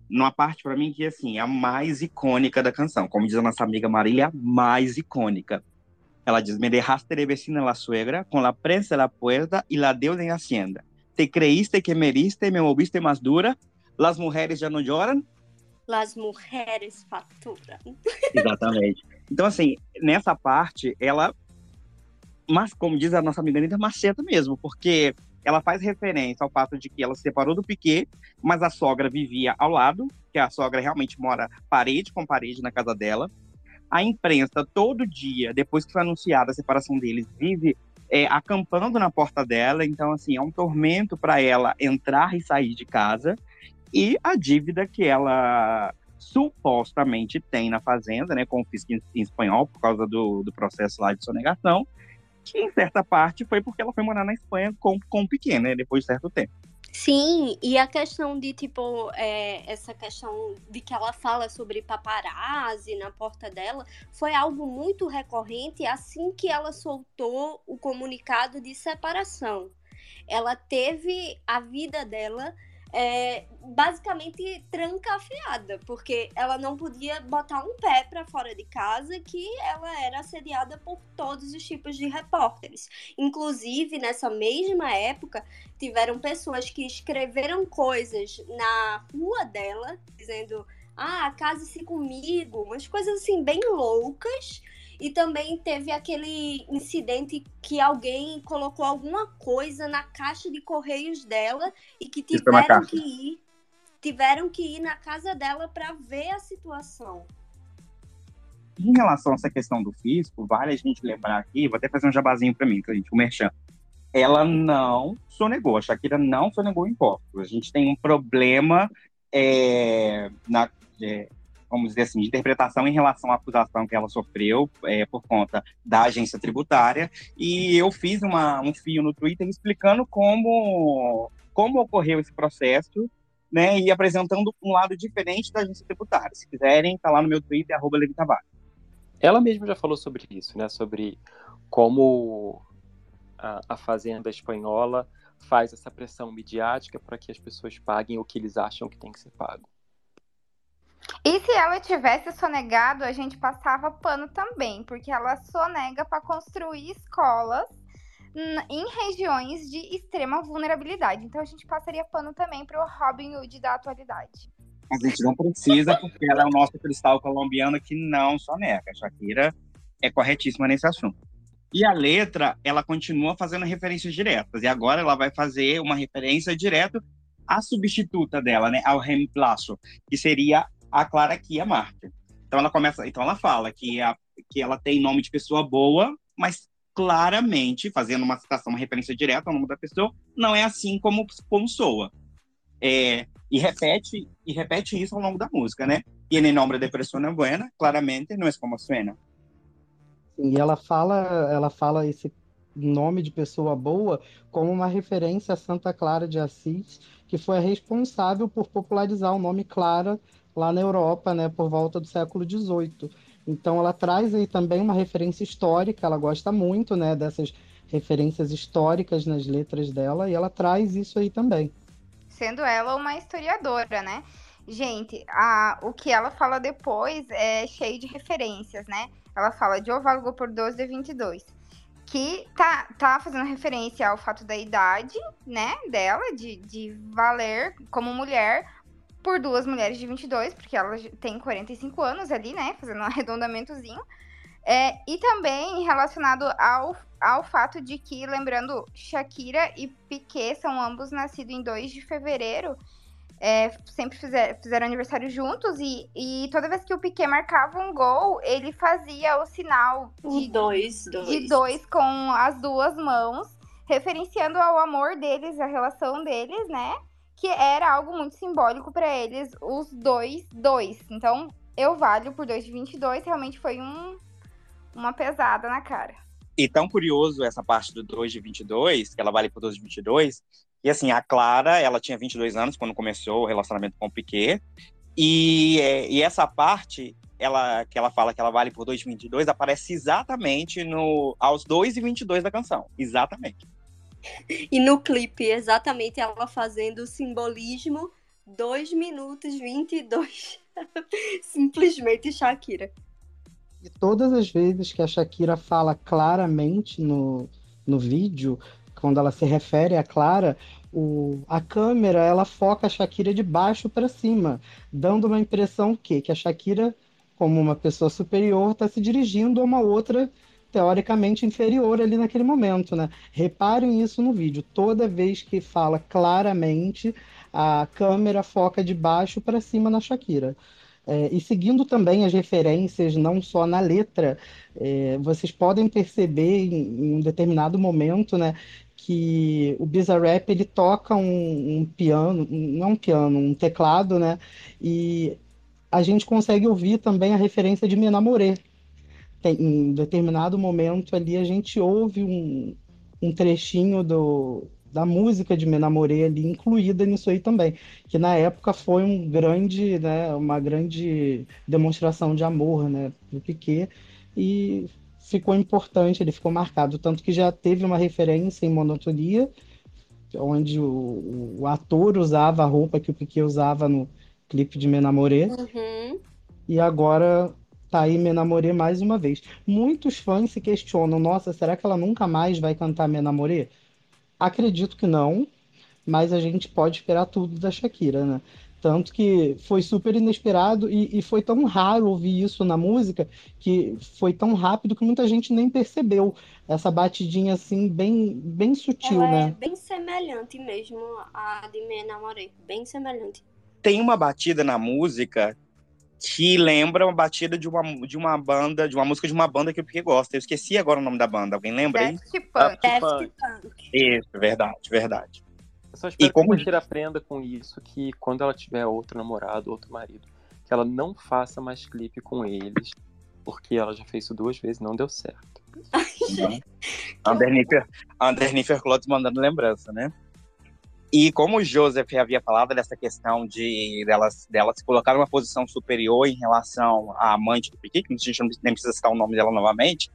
numa parte para mim que assim, é a mais icônica da canção. Como diz a nossa amiga Marília, a mais icônica. Ela diz: Me dejaste de vecina la suegra, con la prensa la puerta y la deuda en hacienda. Te creíste que me heriste, me moviste más dura. Las mujeres já não choram? Las mujeres faturam. Exatamente. Então, assim, nessa parte, ela. Mas, como diz a nossa amiga Anitta, maceta mesmo, porque ela faz referência ao fato de que ela se separou do Piquet, mas a sogra vivia ao lado, que a sogra realmente mora parede com parede na casa dela. A imprensa, todo dia, depois que foi anunciada a separação deles, vive é, acampando na porta dela. Então, assim, é um tormento para ela entrar e sair de casa. E a dívida que ela supostamente tem na fazenda, né, com o fisco em, em espanhol, por causa do, do processo lá de sonegação, que em certa parte foi porque ela foi morar na Espanha com, com o pequeno, né, depois de certo tempo. Sim, e a questão de, tipo, é, essa questão de que ela fala sobre paparazzi na porta dela foi algo muito recorrente assim que ela soltou o comunicado de separação. Ela teve a vida dela é, basicamente trancafiada, porque ela não podia botar um pé para fora de casa, que ela era assediada por todos os tipos de repórteres. Inclusive, nessa mesma época, tiveram pessoas que escreveram coisas na rua dela, dizendo: ah, case-se comigo, umas coisas assim, bem loucas e também teve aquele incidente que alguém colocou alguma coisa na caixa de correios dela e que tiveram que ir tiveram que ir na casa dela para ver a situação. Em relação a essa questão do fisco, vale a gente lembrar aqui, vou até fazer um jabazinho para mim, gente, o Merchan. Ela não sonegou, a Shakira não sonegou impostos. A gente tem um problema é, na, é, vamos dizer assim, de interpretação em relação à acusação que ela sofreu é, por conta da agência tributária. E eu fiz uma, um fio no Twitter explicando como, como ocorreu esse processo né, e apresentando um lado diferente da agência tributária. Se quiserem, tá lá no meu Twitter, arroba Ela mesma já falou sobre isso, né? Sobre como a, a Fazenda Espanhola faz essa pressão midiática para que as pessoas paguem o que eles acham que tem que ser pago. E se ela tivesse sonegado, a gente passava pano também, porque ela sonega para construir escolas em regiões de extrema vulnerabilidade. Então a gente passaria pano também para o Robin Hood da atualidade. A gente não precisa, porque ela é o nosso cristal colombiano que não sonega. A Shakira é corretíssima nesse assunto. E a letra, ela continua fazendo referências diretas. E agora ela vai fazer uma referência direta à substituta dela, né? Ao reemplaço, que seria a Clara Kia Martin. Então ela começa, então ela fala que, a, que ela tem nome de pessoa boa, mas claramente, fazendo uma citação, uma referência direta ao nome da pessoa, não é assim como, como soa. É, e repete e repete isso ao longo da música, né? Tiene nombre de persona buena, claramente não é como suena. E ela fala, ela fala esse nome de pessoa boa como uma referência a Santa Clara de Assis, que foi a responsável por popularizar o nome Clara lá na Europa, né, por volta do século XVIII. Então ela traz aí também uma referência histórica, ela gosta muito, né, dessas referências históricas nas letras dela, e ela traz isso aí também. Sendo ela uma historiadora, né? Gente, a, o que ela fala depois é cheio de referências, né? Ela fala de oválogo por 12 de 22, que tá, tá fazendo referência ao fato da idade, né, dela, de, de valer como mulher, por duas mulheres de 22, porque ela tem 45 anos ali, né? Fazendo um arredondamentozinho. É, e também relacionado ao, ao fato de que, lembrando, Shakira e Piquet são ambos nascidos em 2 de fevereiro. É, sempre fizer, fizeram aniversário juntos e, e toda vez que o Piquet marcava um gol, ele fazia o sinal de dois, dois. de dois com as duas mãos, referenciando ao amor deles, a relação deles, né? Que era algo muito simbólico para eles, os dois, dois. Então, eu valho por 2 de 22, realmente foi um, uma pesada na cara. E tão curioso essa parte do 2 de 22, que ela vale por 2 de 22, e assim, a Clara, ela tinha 22 anos quando começou o relacionamento com o Piquet, e, e essa parte, ela, que ela fala que ela vale por 2 de 22, aparece exatamente no, aos 2 e 22 da canção, exatamente. E no clipe, exatamente ela fazendo o simbolismo 2 minutos 22. Simplesmente Shakira. E todas as vezes que a Shakira fala claramente no, no vídeo, quando ela se refere a Clara, o, a câmera ela foca a Shakira de baixo para cima, dando uma impressão que, que a Shakira, como uma pessoa superior, está se dirigindo a uma outra teoricamente inferior ali naquele momento, né? Reparem isso no vídeo. Toda vez que fala claramente, a câmera foca de baixo para cima na Shakira. É, e seguindo também as referências, não só na letra, é, vocês podem perceber em, em, um determinado momento, né, que o Bizarrap ele toca um, um piano, não um piano, um teclado, né, e a gente consegue ouvir também a referência de Me Namoré, tem, em determinado momento ali a gente ouve um, um trechinho do, da música de Me Namorei ali incluída nisso aí também, que na época foi um grande, né, uma grande demonstração de amor, né, do Piquet e ficou importante, ele ficou marcado, tanto que já teve uma referência em Monotonia, onde o, o ator usava a roupa que o Piquet usava no clipe de Me Namorei, uhum. e agora Tá aí Me Namorê mais uma vez. Muitos fãs se questionam: nossa, será que ela nunca mais vai cantar Me Namorê? Acredito que não, mas a gente pode esperar tudo da Shakira, né? Tanto que foi super inesperado e, e, foi tão raro ouvir isso na música que foi tão rápido que muita gente nem percebeu essa batidinha assim, bem, bem sutil, Ela né? É bem semelhante mesmo a de Me Namorei, bem semelhante. Tem uma batida na música que lembra uma batida de uma, de uma banda, de uma música de uma banda que eu porque gosto. Eu esqueci agora o nome da banda. Alguém lembra aí? Daft Punk. Daft Punk. Isso, verdade, verdade. Eu só espero e como... que a aprenda com isso, que quando ela tiver outro namorado, outro marido, que ela não faça mais clipe com eles, porque ela já fez isso duas vezes e não deu certo. Andernifer, Andernifer Clothes mandando lembrança, né? E como o Joseph havia falado dessa questão de dela, dela se colocar numa posição superior em relação à amante do Piquet, que a gente nem precisa citar o nome dela novamente,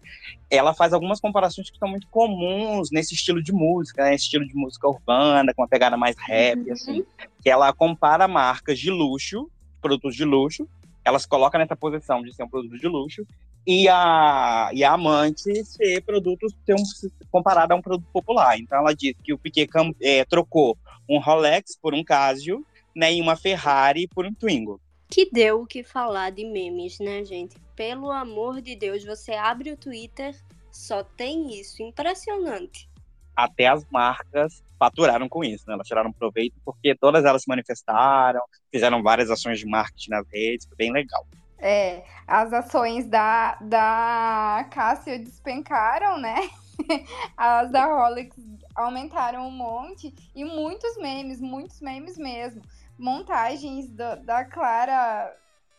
ela faz algumas comparações que são muito comuns nesse estilo de música, né? estilo de música urbana, com uma pegada mais rap, uhum. assim, que ela compara marcas de luxo, produtos de luxo, ela se coloca nessa posição de ser um produto de luxo, e a, e a amante ser produto ser um, comparado a um produto popular. Então ela diz que o Piquet é, trocou um Rolex por um Casio, né, e uma Ferrari por um Twingo. Que deu o que falar de memes, né, gente? Pelo amor de Deus, você abre o Twitter, só tem isso, impressionante. Até as marcas faturaram com isso, né? Elas tiraram proveito porque todas elas se manifestaram, fizeram várias ações de marketing nas redes, foi bem legal. É, as ações da, da Cássio despencaram, né? As da Rolex aumentaram um monte e muitos memes, muitos memes mesmo. Montagens do, da Clara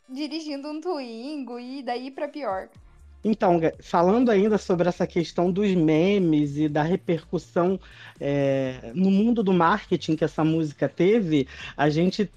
dirigindo um Twingo e daí para pior. Então, falando ainda sobre essa questão dos memes e da repercussão é, no mundo do marketing que essa música teve, a gente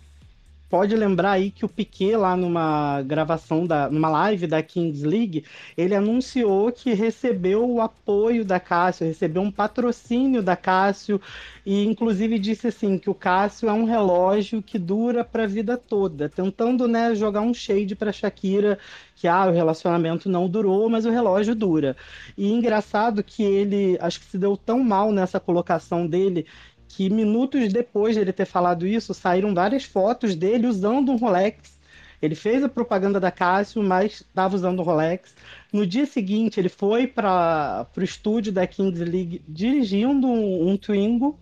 pode lembrar aí que o Piquet, lá numa gravação, da, numa live da Kings League, ele anunciou que recebeu o apoio da Cássio, recebeu um patrocínio da Cássio, e inclusive disse assim que o Cássio é um relógio que dura para a vida toda, tentando né, jogar um shade para Shakira, que ah, o relacionamento não durou, mas o relógio dura. E engraçado que ele, acho que se deu tão mal nessa colocação dele, que minutos depois de ele ter falado isso, saíram várias fotos dele usando um Rolex. Ele fez a propaganda da Casio, mas estava usando um Rolex. No dia seguinte, ele foi para o estúdio da Kings League dirigindo um, um Twingo,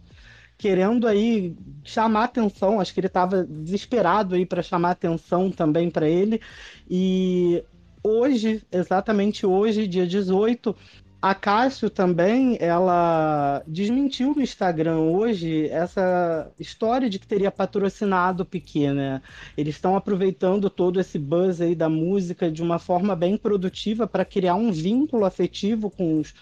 querendo aí chamar atenção. Acho que ele estava desesperado aí para chamar atenção também para ele. E hoje, exatamente hoje, dia 18, a Cássio também, ela desmentiu no Instagram hoje essa história de que teria patrocinado o Piquet, né? Eles estão aproveitando todo esse buzz aí da música de uma forma bem produtiva para criar um vínculo afetivo com os,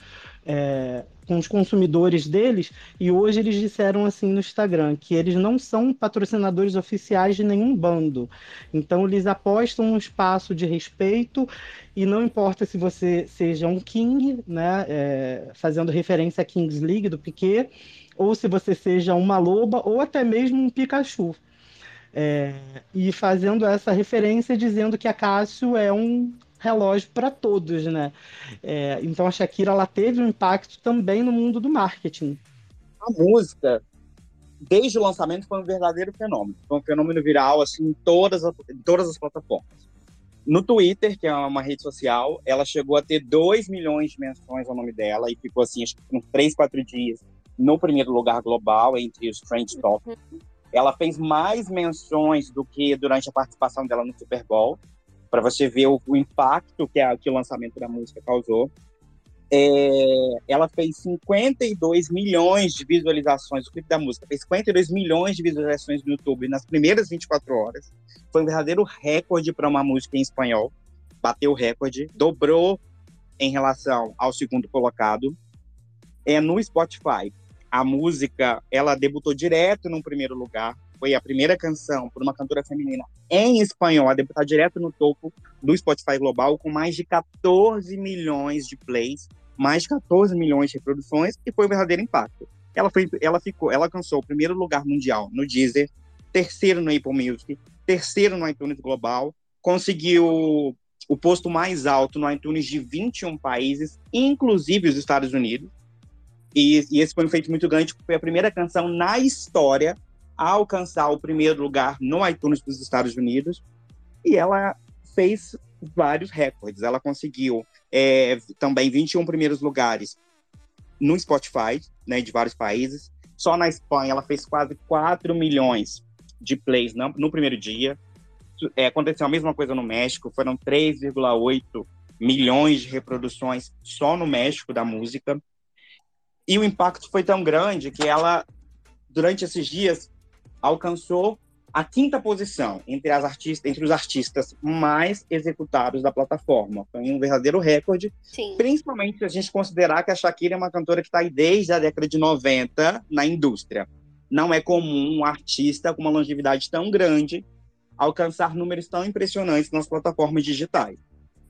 é, com os consumidores deles, e hoje eles disseram assim no Instagram que eles não são patrocinadores oficiais de nenhum bando. Então eles apostam um espaço de respeito e não importa se você seja um King, né, é, fazendo referência à Kings League do Piquet, ou se você seja uma loba ou até mesmo um Pikachu. É, e fazendo essa referência dizendo que a Cássio é um relógio para todos, né? É, então a Shakira ela teve um impacto também no mundo do marketing. A música, desde o lançamento, foi um verdadeiro fenômeno. Foi um fenômeno viral assim, em todas, as, em todas as plataformas. No Twitter, que é uma rede social, ela chegou a ter 2 milhões de menções ao nome dela e ficou assim, acho que uns 3, 4 dias no primeiro lugar global entre os Trend Top. Uhum. Ela fez mais menções do que durante a participação dela no Super Bowl para você ver o, o impacto que, a, que o lançamento da música causou. É, ela fez 52 milhões de visualizações, o clipe da música fez 52 milhões de visualizações no YouTube nas primeiras 24 horas. Foi um verdadeiro recorde para uma música em espanhol. Bateu o recorde, dobrou em relação ao segundo colocado. É no Spotify. A música, ela debutou direto no primeiro lugar foi a primeira canção por uma cantora feminina em espanhol a debutar direto no topo do Spotify Global, com mais de 14 milhões de plays, mais de 14 milhões de reproduções, e foi um verdadeiro impacto. Ela, foi, ela ficou, ela alcançou o primeiro lugar mundial no Deezer, terceiro no Apple Music, terceiro no iTunes Global, conseguiu o posto mais alto no iTunes de 21 países, inclusive os Estados Unidos. E, e esse foi um feito muito grande, porque foi a primeira canção na história a alcançar o primeiro lugar no iTunes dos Estados Unidos e ela fez vários recordes. Ela conseguiu é, também 21 primeiros lugares no Spotify, né, de vários países. Só na Espanha ela fez quase 4 milhões de plays no, no primeiro dia. É, aconteceu a mesma coisa no México, foram 3,8 milhões de reproduções só no México da música. E o impacto foi tão grande que ela, durante esses dias, alcançou a quinta posição entre, as artistas, entre os artistas mais executados da plataforma. Foi um verdadeiro recorde, Sim. principalmente se a gente considerar que a Shakira é uma cantora que está aí desde a década de 90 na indústria. Não é comum um artista com uma longevidade tão grande alcançar números tão impressionantes nas plataformas digitais.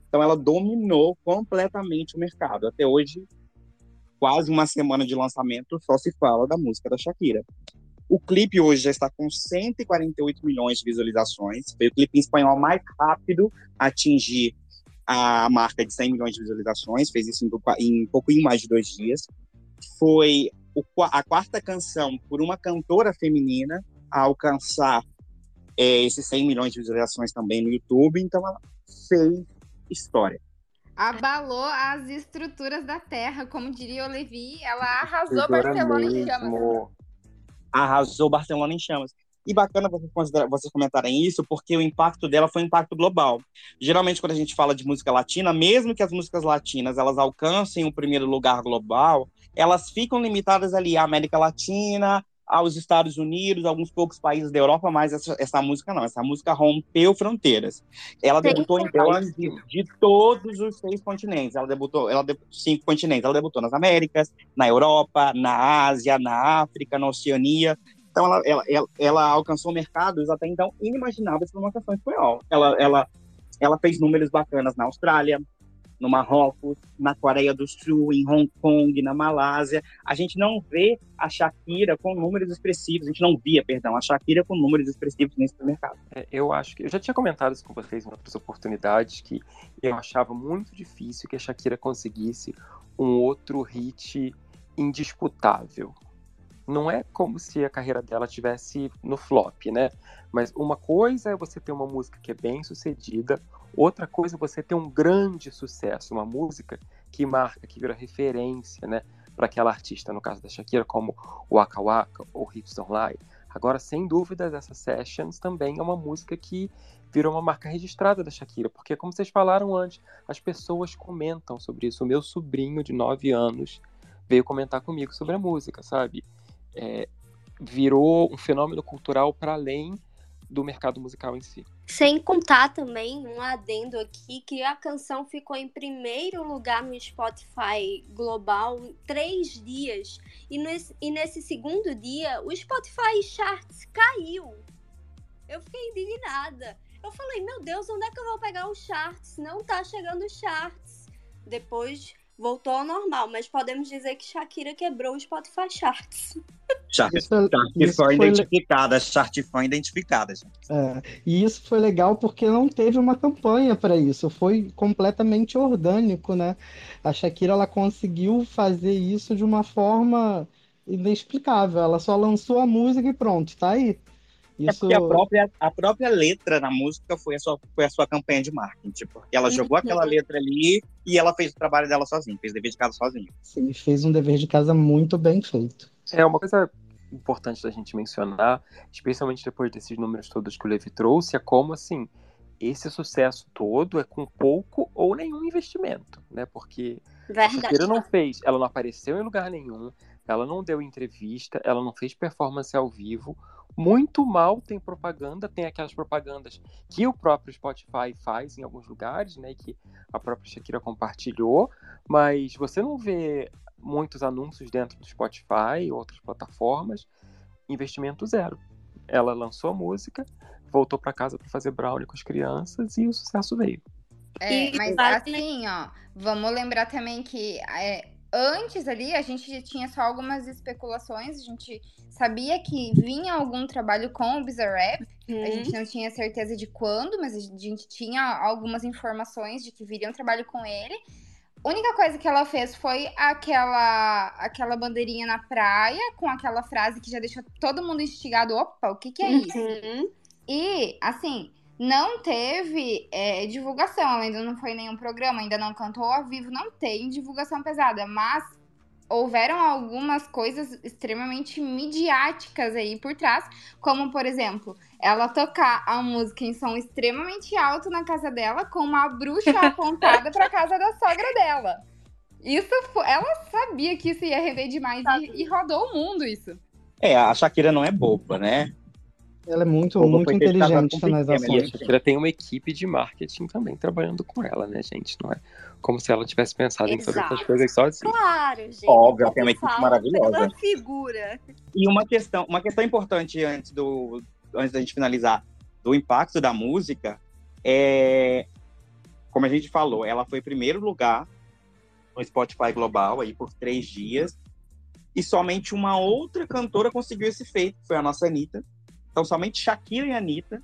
Então, ela dominou completamente o mercado. Até hoje, quase uma semana de lançamento, só se fala da música da Shakira. O clipe hoje já está com 148 milhões de visualizações. Foi o clipe em espanhol mais rápido a atingir a marca de 100 milhões de visualizações. Fez isso em, em pouquinho mais de dois dias. Foi o, a quarta canção por uma cantora feminina a alcançar é, esses 100 milhões de visualizações também no YouTube. Então, ela fez história. Abalou as estruturas da terra, como diria o Levi. Ela arrasou Barcelona mesmo. em chamas. Arrasou Barcelona em chamas. E bacana vocês, vocês comentarem isso, porque o impacto dela foi um impacto global. Geralmente, quando a gente fala de música latina, mesmo que as músicas latinas elas alcancem o primeiro lugar global, elas ficam limitadas ali à América Latina, aos Estados Unidos, alguns poucos países da Europa, mas essa, essa música não. Essa música rompeu fronteiras. Ela Sim, debutou em países de, de, todos os seis continentes. Ela debutou, ela cinco continentes. Ela debutou nas Américas, na Europa, na Ásia, na África, na Oceania. Então ela, ela, ela, ela alcançou mercados até então inimagináveis para uma canção espanhol. Ela, ela, ela fez números bacanas na Austrália, no Marrocos, na Coreia do Sul, em Hong Kong, na Malásia. A gente não vê a Shakira com números expressivos, a gente não via, perdão, a Shakira com números expressivos nesse mercado. É, eu acho que eu já tinha comentado isso com vocês em outras oportunidades que eu achava muito difícil que a Shakira conseguisse um outro hit indisputável. Não é como se a carreira dela tivesse no flop, né? Mas uma coisa é você ter uma música que é bem sucedida, Outra coisa é você ter um grande sucesso, uma música que marca, que vira referência, né, para aquela artista, no caso da Shakira, como Waka Waka ou Hips Don't Lie. Agora, sem dúvidas, essa Sessions também é uma música que virou uma marca registrada da Shakira, porque, como vocês falaram antes, as pessoas comentam sobre isso. O meu sobrinho de 9 anos veio comentar comigo sobre a música, sabe? É, virou um fenômeno cultural para além do mercado musical em si. Sem contar também um adendo aqui que a canção ficou em primeiro lugar no Spotify global três dias e nesse, e nesse segundo dia o Spotify Charts caiu. Eu fiquei indignada. Eu falei, meu Deus, onde é que eu vou pegar os charts? Não tá chegando os charts. Depois voltou ao normal, mas podemos dizer que Shakira quebrou o Spotify Charts. Chart, isso, chart foi identificada, chart foi identificada, gente. É, e isso foi legal porque não teve uma campanha para isso, foi completamente orgânico, né? A Shakira ela conseguiu fazer isso de uma forma inexplicável. Ela só lançou a música e pronto, tá aí. Isso... É porque a própria, a própria letra na música foi a, sua, foi a sua campanha de marketing. Porque ela jogou aquela letra ali e ela fez o trabalho dela sozinha, fez o dever de casa sozinha. Sim, fez um dever de casa muito bem feito. É uma coisa importante da gente mencionar, especialmente depois desses números todos que o Levi trouxe, é como assim esse sucesso todo é com pouco ou nenhum investimento, né? Porque Verdade. a Shakira não fez, ela não apareceu em lugar nenhum, ela não deu entrevista, ela não fez performance ao vivo. Muito mal tem propaganda, tem aquelas propagandas que o próprio Spotify faz em alguns lugares, né? Que a própria Shakira compartilhou, mas você não vê muitos anúncios dentro do Spotify e outras plataformas. Investimento zero. Ela lançou a música, voltou para casa para fazer brownie com as crianças e o sucesso veio. É, mas assim, ó, vamos lembrar também que é, antes ali a gente tinha só algumas especulações, a gente sabia que vinha algum trabalho com o Bizarrap, uhum. a gente não tinha certeza de quando, mas a gente tinha algumas informações de que viria um trabalho com ele. A única coisa que ela fez foi aquela aquela bandeirinha na praia com aquela frase que já deixou todo mundo instigado. Opa, o que que é isso? Uhum. E, assim, não teve é, divulgação, ela ainda não foi nenhum programa, ainda não cantou ao vivo, não tem divulgação pesada, mas houveram algumas coisas extremamente midiáticas aí por trás, como por exemplo, ela tocar a música em som extremamente alto na casa dela com uma bruxa apontada para casa da sogra dela. Isso foi, ela sabia que isso ia render demais e, e rodou o mundo isso. É, a Shakira não é boba, né? Ela é muito, muito inteligente nas ações. E a Shakira tem uma equipe de marketing também trabalhando com ela, né, gente? Não é como se ela tivesse pensado Exato. em fazer essas coisas sozinha. Claro, gente. Óbvio, tem uma equipe maravilhosa. figura. E uma questão, uma questão importante antes do antes da gente finalizar do impacto da música é como a gente falou, ela foi primeiro lugar no Spotify Global aí por três dias e somente uma outra cantora conseguiu esse feito, foi a nossa Anitta. Então, somente Shakira e Anitta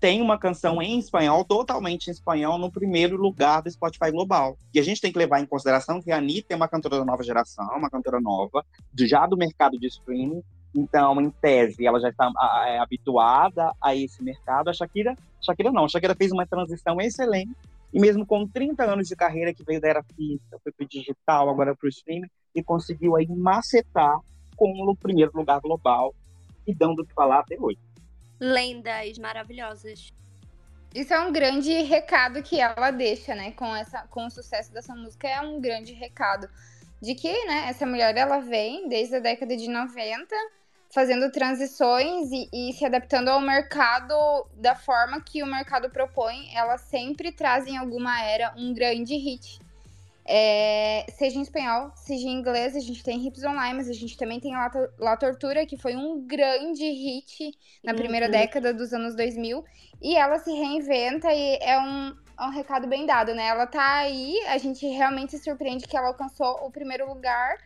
têm uma canção em espanhol, totalmente em espanhol, no primeiro lugar do Spotify Global. E a gente tem que levar em consideração que a Anitta é uma cantora da nova geração, uma cantora nova, já do mercado de streaming. Então, em tese, ela já está é, habituada a esse mercado. A Shakira, Shakira não, a Shakira fez uma transição excelente. E mesmo com 30 anos de carreira, que veio da era física, foi para o digital, agora para o streaming, e conseguiu aí macetar com o primeiro lugar global e dando o que falar até hoje. Lendas maravilhosas. Isso é um grande recado que ela deixa, né? Com, essa, com o sucesso dessa música, é um grande recado. De que, né, essa mulher, ela vem desde a década de 90, fazendo transições e, e se adaptando ao mercado da forma que o mercado propõe. Ela sempre traz em alguma era um grande hit. É, seja em espanhol, seja em inglês, a gente tem Hips Online, mas a gente também tem La, La Tortura, que foi um grande hit na primeira uhum. década dos anos 2000. E ela se reinventa e é um, é um recado bem dado, né? Ela tá aí, a gente realmente se surpreende que ela alcançou o primeiro lugar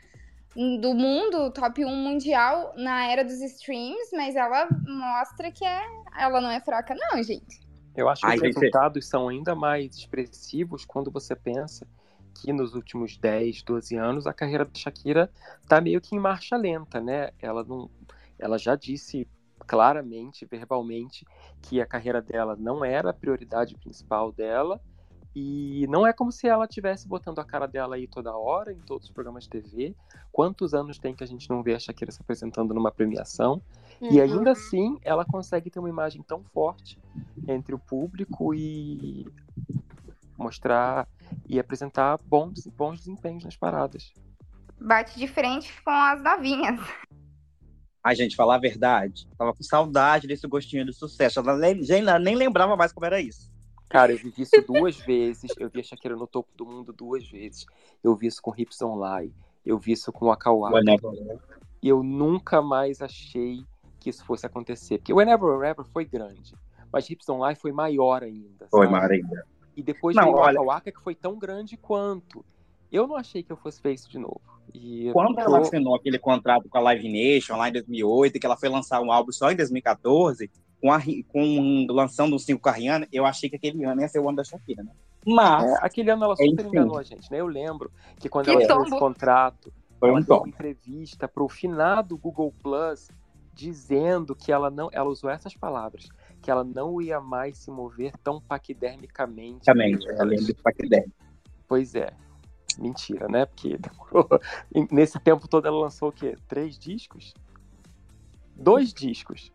do mundo, top 1 mundial na era dos streams, mas ela mostra que é, ela não é fraca, não, gente. Eu acho que Ai, os resultados são ainda mais expressivos quando você pensa que nos últimos 10, 12 anos a carreira da Shakira tá meio que em marcha lenta, né? Ela não ela já disse claramente, verbalmente, que a carreira dela não era a prioridade principal dela. E não é como se ela estivesse botando a cara dela aí toda hora, em todos os programas de TV. Quantos anos tem que a gente não vê a Shakira se apresentando numa premiação? Uhum. E ainda assim, ela consegue ter uma imagem tão forte entre o público e mostrar e apresentar bons, bons desempenhos nas paradas. Bate de frente com as novinhas. Ai, gente, falar a verdade. Tava com saudade desse gostinho de sucesso. Ela nem, nem lembrava mais como era isso. Cara, eu vi isso duas vezes. Eu vi a Shakira no topo do mundo duas vezes. Eu vi isso com Hips Online. Eu vi isso com o Akawaka. E eu nunca mais achei que isso fosse acontecer. Porque o Whenever Wherever foi grande. Mas Hips Online foi maior ainda. Foi maior ainda. E depois não, veio olha... o Waka que foi tão grande quanto. Eu não achei que eu fosse ver isso de novo. E Quando tô... ela assinou aquele contrato com a Live Nation lá em 2008, que ela foi lançar um álbum só em 2014, com, a, com lançando o cinco Carriana, eu achei que aquele ano ia ser o ano da Shakira, né? Mas. É, aquele ano ela super enfim. enganou a gente, né? Eu lembro que quando que ela fez esse contrato, foi ela um deu uma entrevista para o finado Google Plus dizendo que ela não. Ela usou essas palavras que ela não ia mais se mover tão paquidermicamente. Ela lembra de paquidérmico. Pois é. Mentira, né? Porque demorou. Nesse tempo todo ela lançou o quê? Três discos? Dois discos.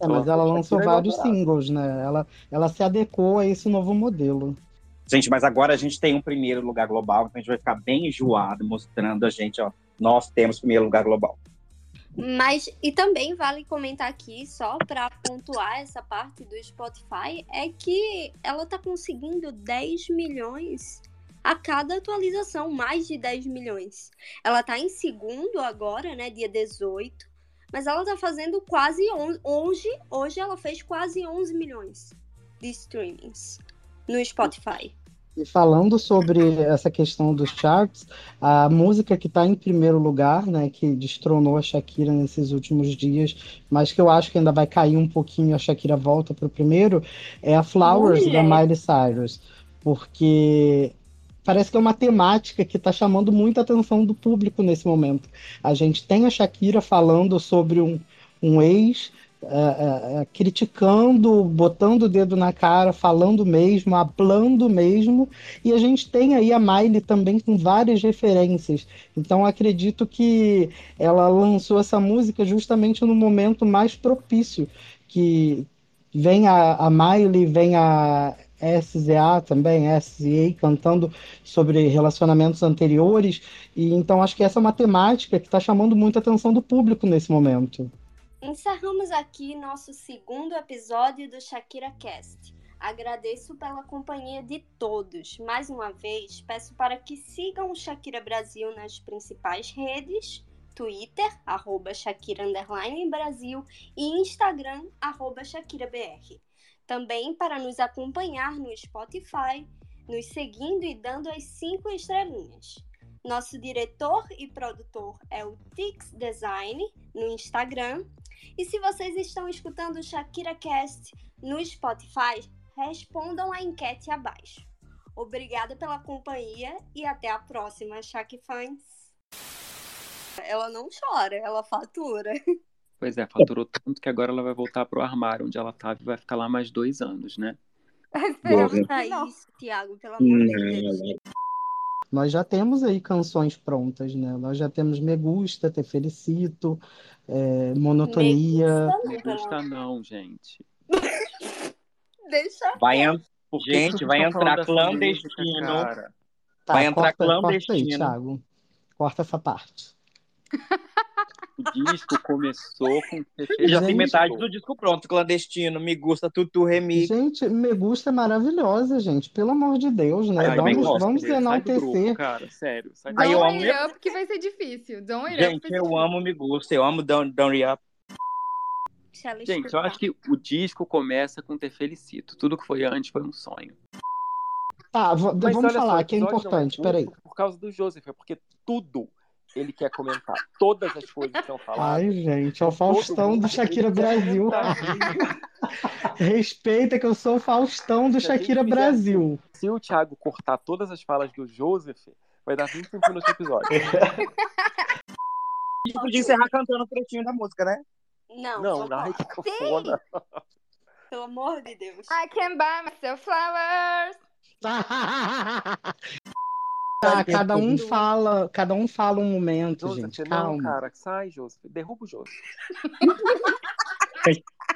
É, mas ela lançou vários singles, né? Ela, ela se adequou a esse novo modelo. Gente, mas agora a gente tem um primeiro lugar global, então a gente vai ficar bem enjoado mostrando a gente, ó, nós temos primeiro lugar global. Mas, e também vale comentar aqui, só para pontuar essa parte do Spotify, é que ela tá conseguindo 10 milhões a cada atualização, mais de 10 milhões. Ela tá em segundo agora, né, dia 18, mas ela tá fazendo quase 11, hoje, hoje ela fez quase 11 milhões de streamings no Spotify. E falando sobre essa questão dos charts, a música que está em primeiro lugar, né, que destronou a Shakira nesses últimos dias, mas que eu acho que ainda vai cair um pouquinho, a Shakira volta para o primeiro, é a Flowers Mulher. da Miley Cyrus, porque parece que é uma temática que está chamando muita atenção do público nesse momento. A gente tem a Shakira falando sobre um, um ex é, é, é, criticando, botando o dedo na cara, falando mesmo, hablando mesmo, e a gente tem aí a Miley também com várias referências. Então acredito que ela lançou essa música justamente no momento mais propício, que vem a, a Miley, vem a SZA também, SZA, cantando sobre relacionamentos anteriores, e então acho que essa é uma temática que está chamando muita atenção do público nesse momento. Encerramos aqui nosso segundo episódio do Shakira Cast. Agradeço pela companhia de todos. Mais uma vez, peço para que sigam o Shakira Brasil nas principais redes, Twitter, arroba Shakira Brasil e Instagram, arroba ShakiraBR. Também para nos acompanhar no Spotify, nos seguindo e dando as cinco estrelinhas. Nosso diretor e produtor é o Tix Design no Instagram. E se vocês estão escutando o Shakira Cast no Spotify, respondam a enquete abaixo. Obrigada pela companhia e até a próxima, Shaq Fans. Ela não chora, ela fatura. Pois é, faturou tanto que agora ela vai voltar pro armário onde ela estava e vai ficar lá mais dois anos, né? Esperamos isso, Thiago, pelo amor de Deus. Nós já temos aí canções prontas, né? Nós já temos Me Gusta, Te Felicito, é, Monotonia. Me gusta não, gente. Deixa. Vai, que Gente, vai falando entrar música, clandestino. cara? Tá, Vai entrar corta, corta aí, clandestino. Thiago. Corta essa parte. O disco começou com Te Já tem Gente. metade do disco pronto, clandestino, me gusta, tutu, remix. Gente, Me Gusta é maravilhosa, gente. Pelo amor de Deus, né? Eu também vamos gosto vamos enaltecer. cara, sério. Sai eu. Don't amo- It Up que vai ser difícil. Don't Up Gente, ser eu difícil. amo me gusta, eu amo Don't, Don't Up. Gente, eu acho que o disco começa com Te Felicito. Tudo que foi antes foi um sonho. Tá, vamos só, falar o que é importante. Peraí. Por causa do Joseph, é porque tudo ele quer comentar. Todas as coisas que são faladas. Ai, gente, é o Faustão do Shakira Brasil. Respeita que eu sou o Faustão do Se Shakira fizer Brasil. Se o Thiago cortar todas as falas do Joseph, vai dar 25 minutos de episódio. A gente podia encerrar cantando o trechinho da música, né? Não, Não, vamos ai, que cafona. pelo amor de Deus. I can buy myself flowers. Tá, cada um fala, cada um fala um momento, Joseph, gente. não, Calma. cara, sai, Joseph. Derruba o Joseph.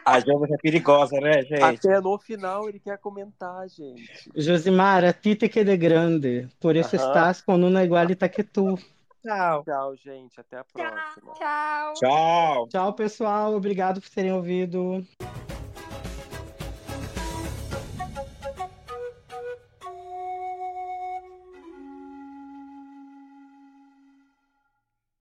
A Jovem é perigosa, né, gente? Até no final ele quer comentar, gente. Josimar, a ti te quede grande. Por isso estás con una igualita que tu. Tchau. Tchau, gente. Até a próxima. Tchau. Tchau. Tchau, pessoal. Obrigado por terem ouvido.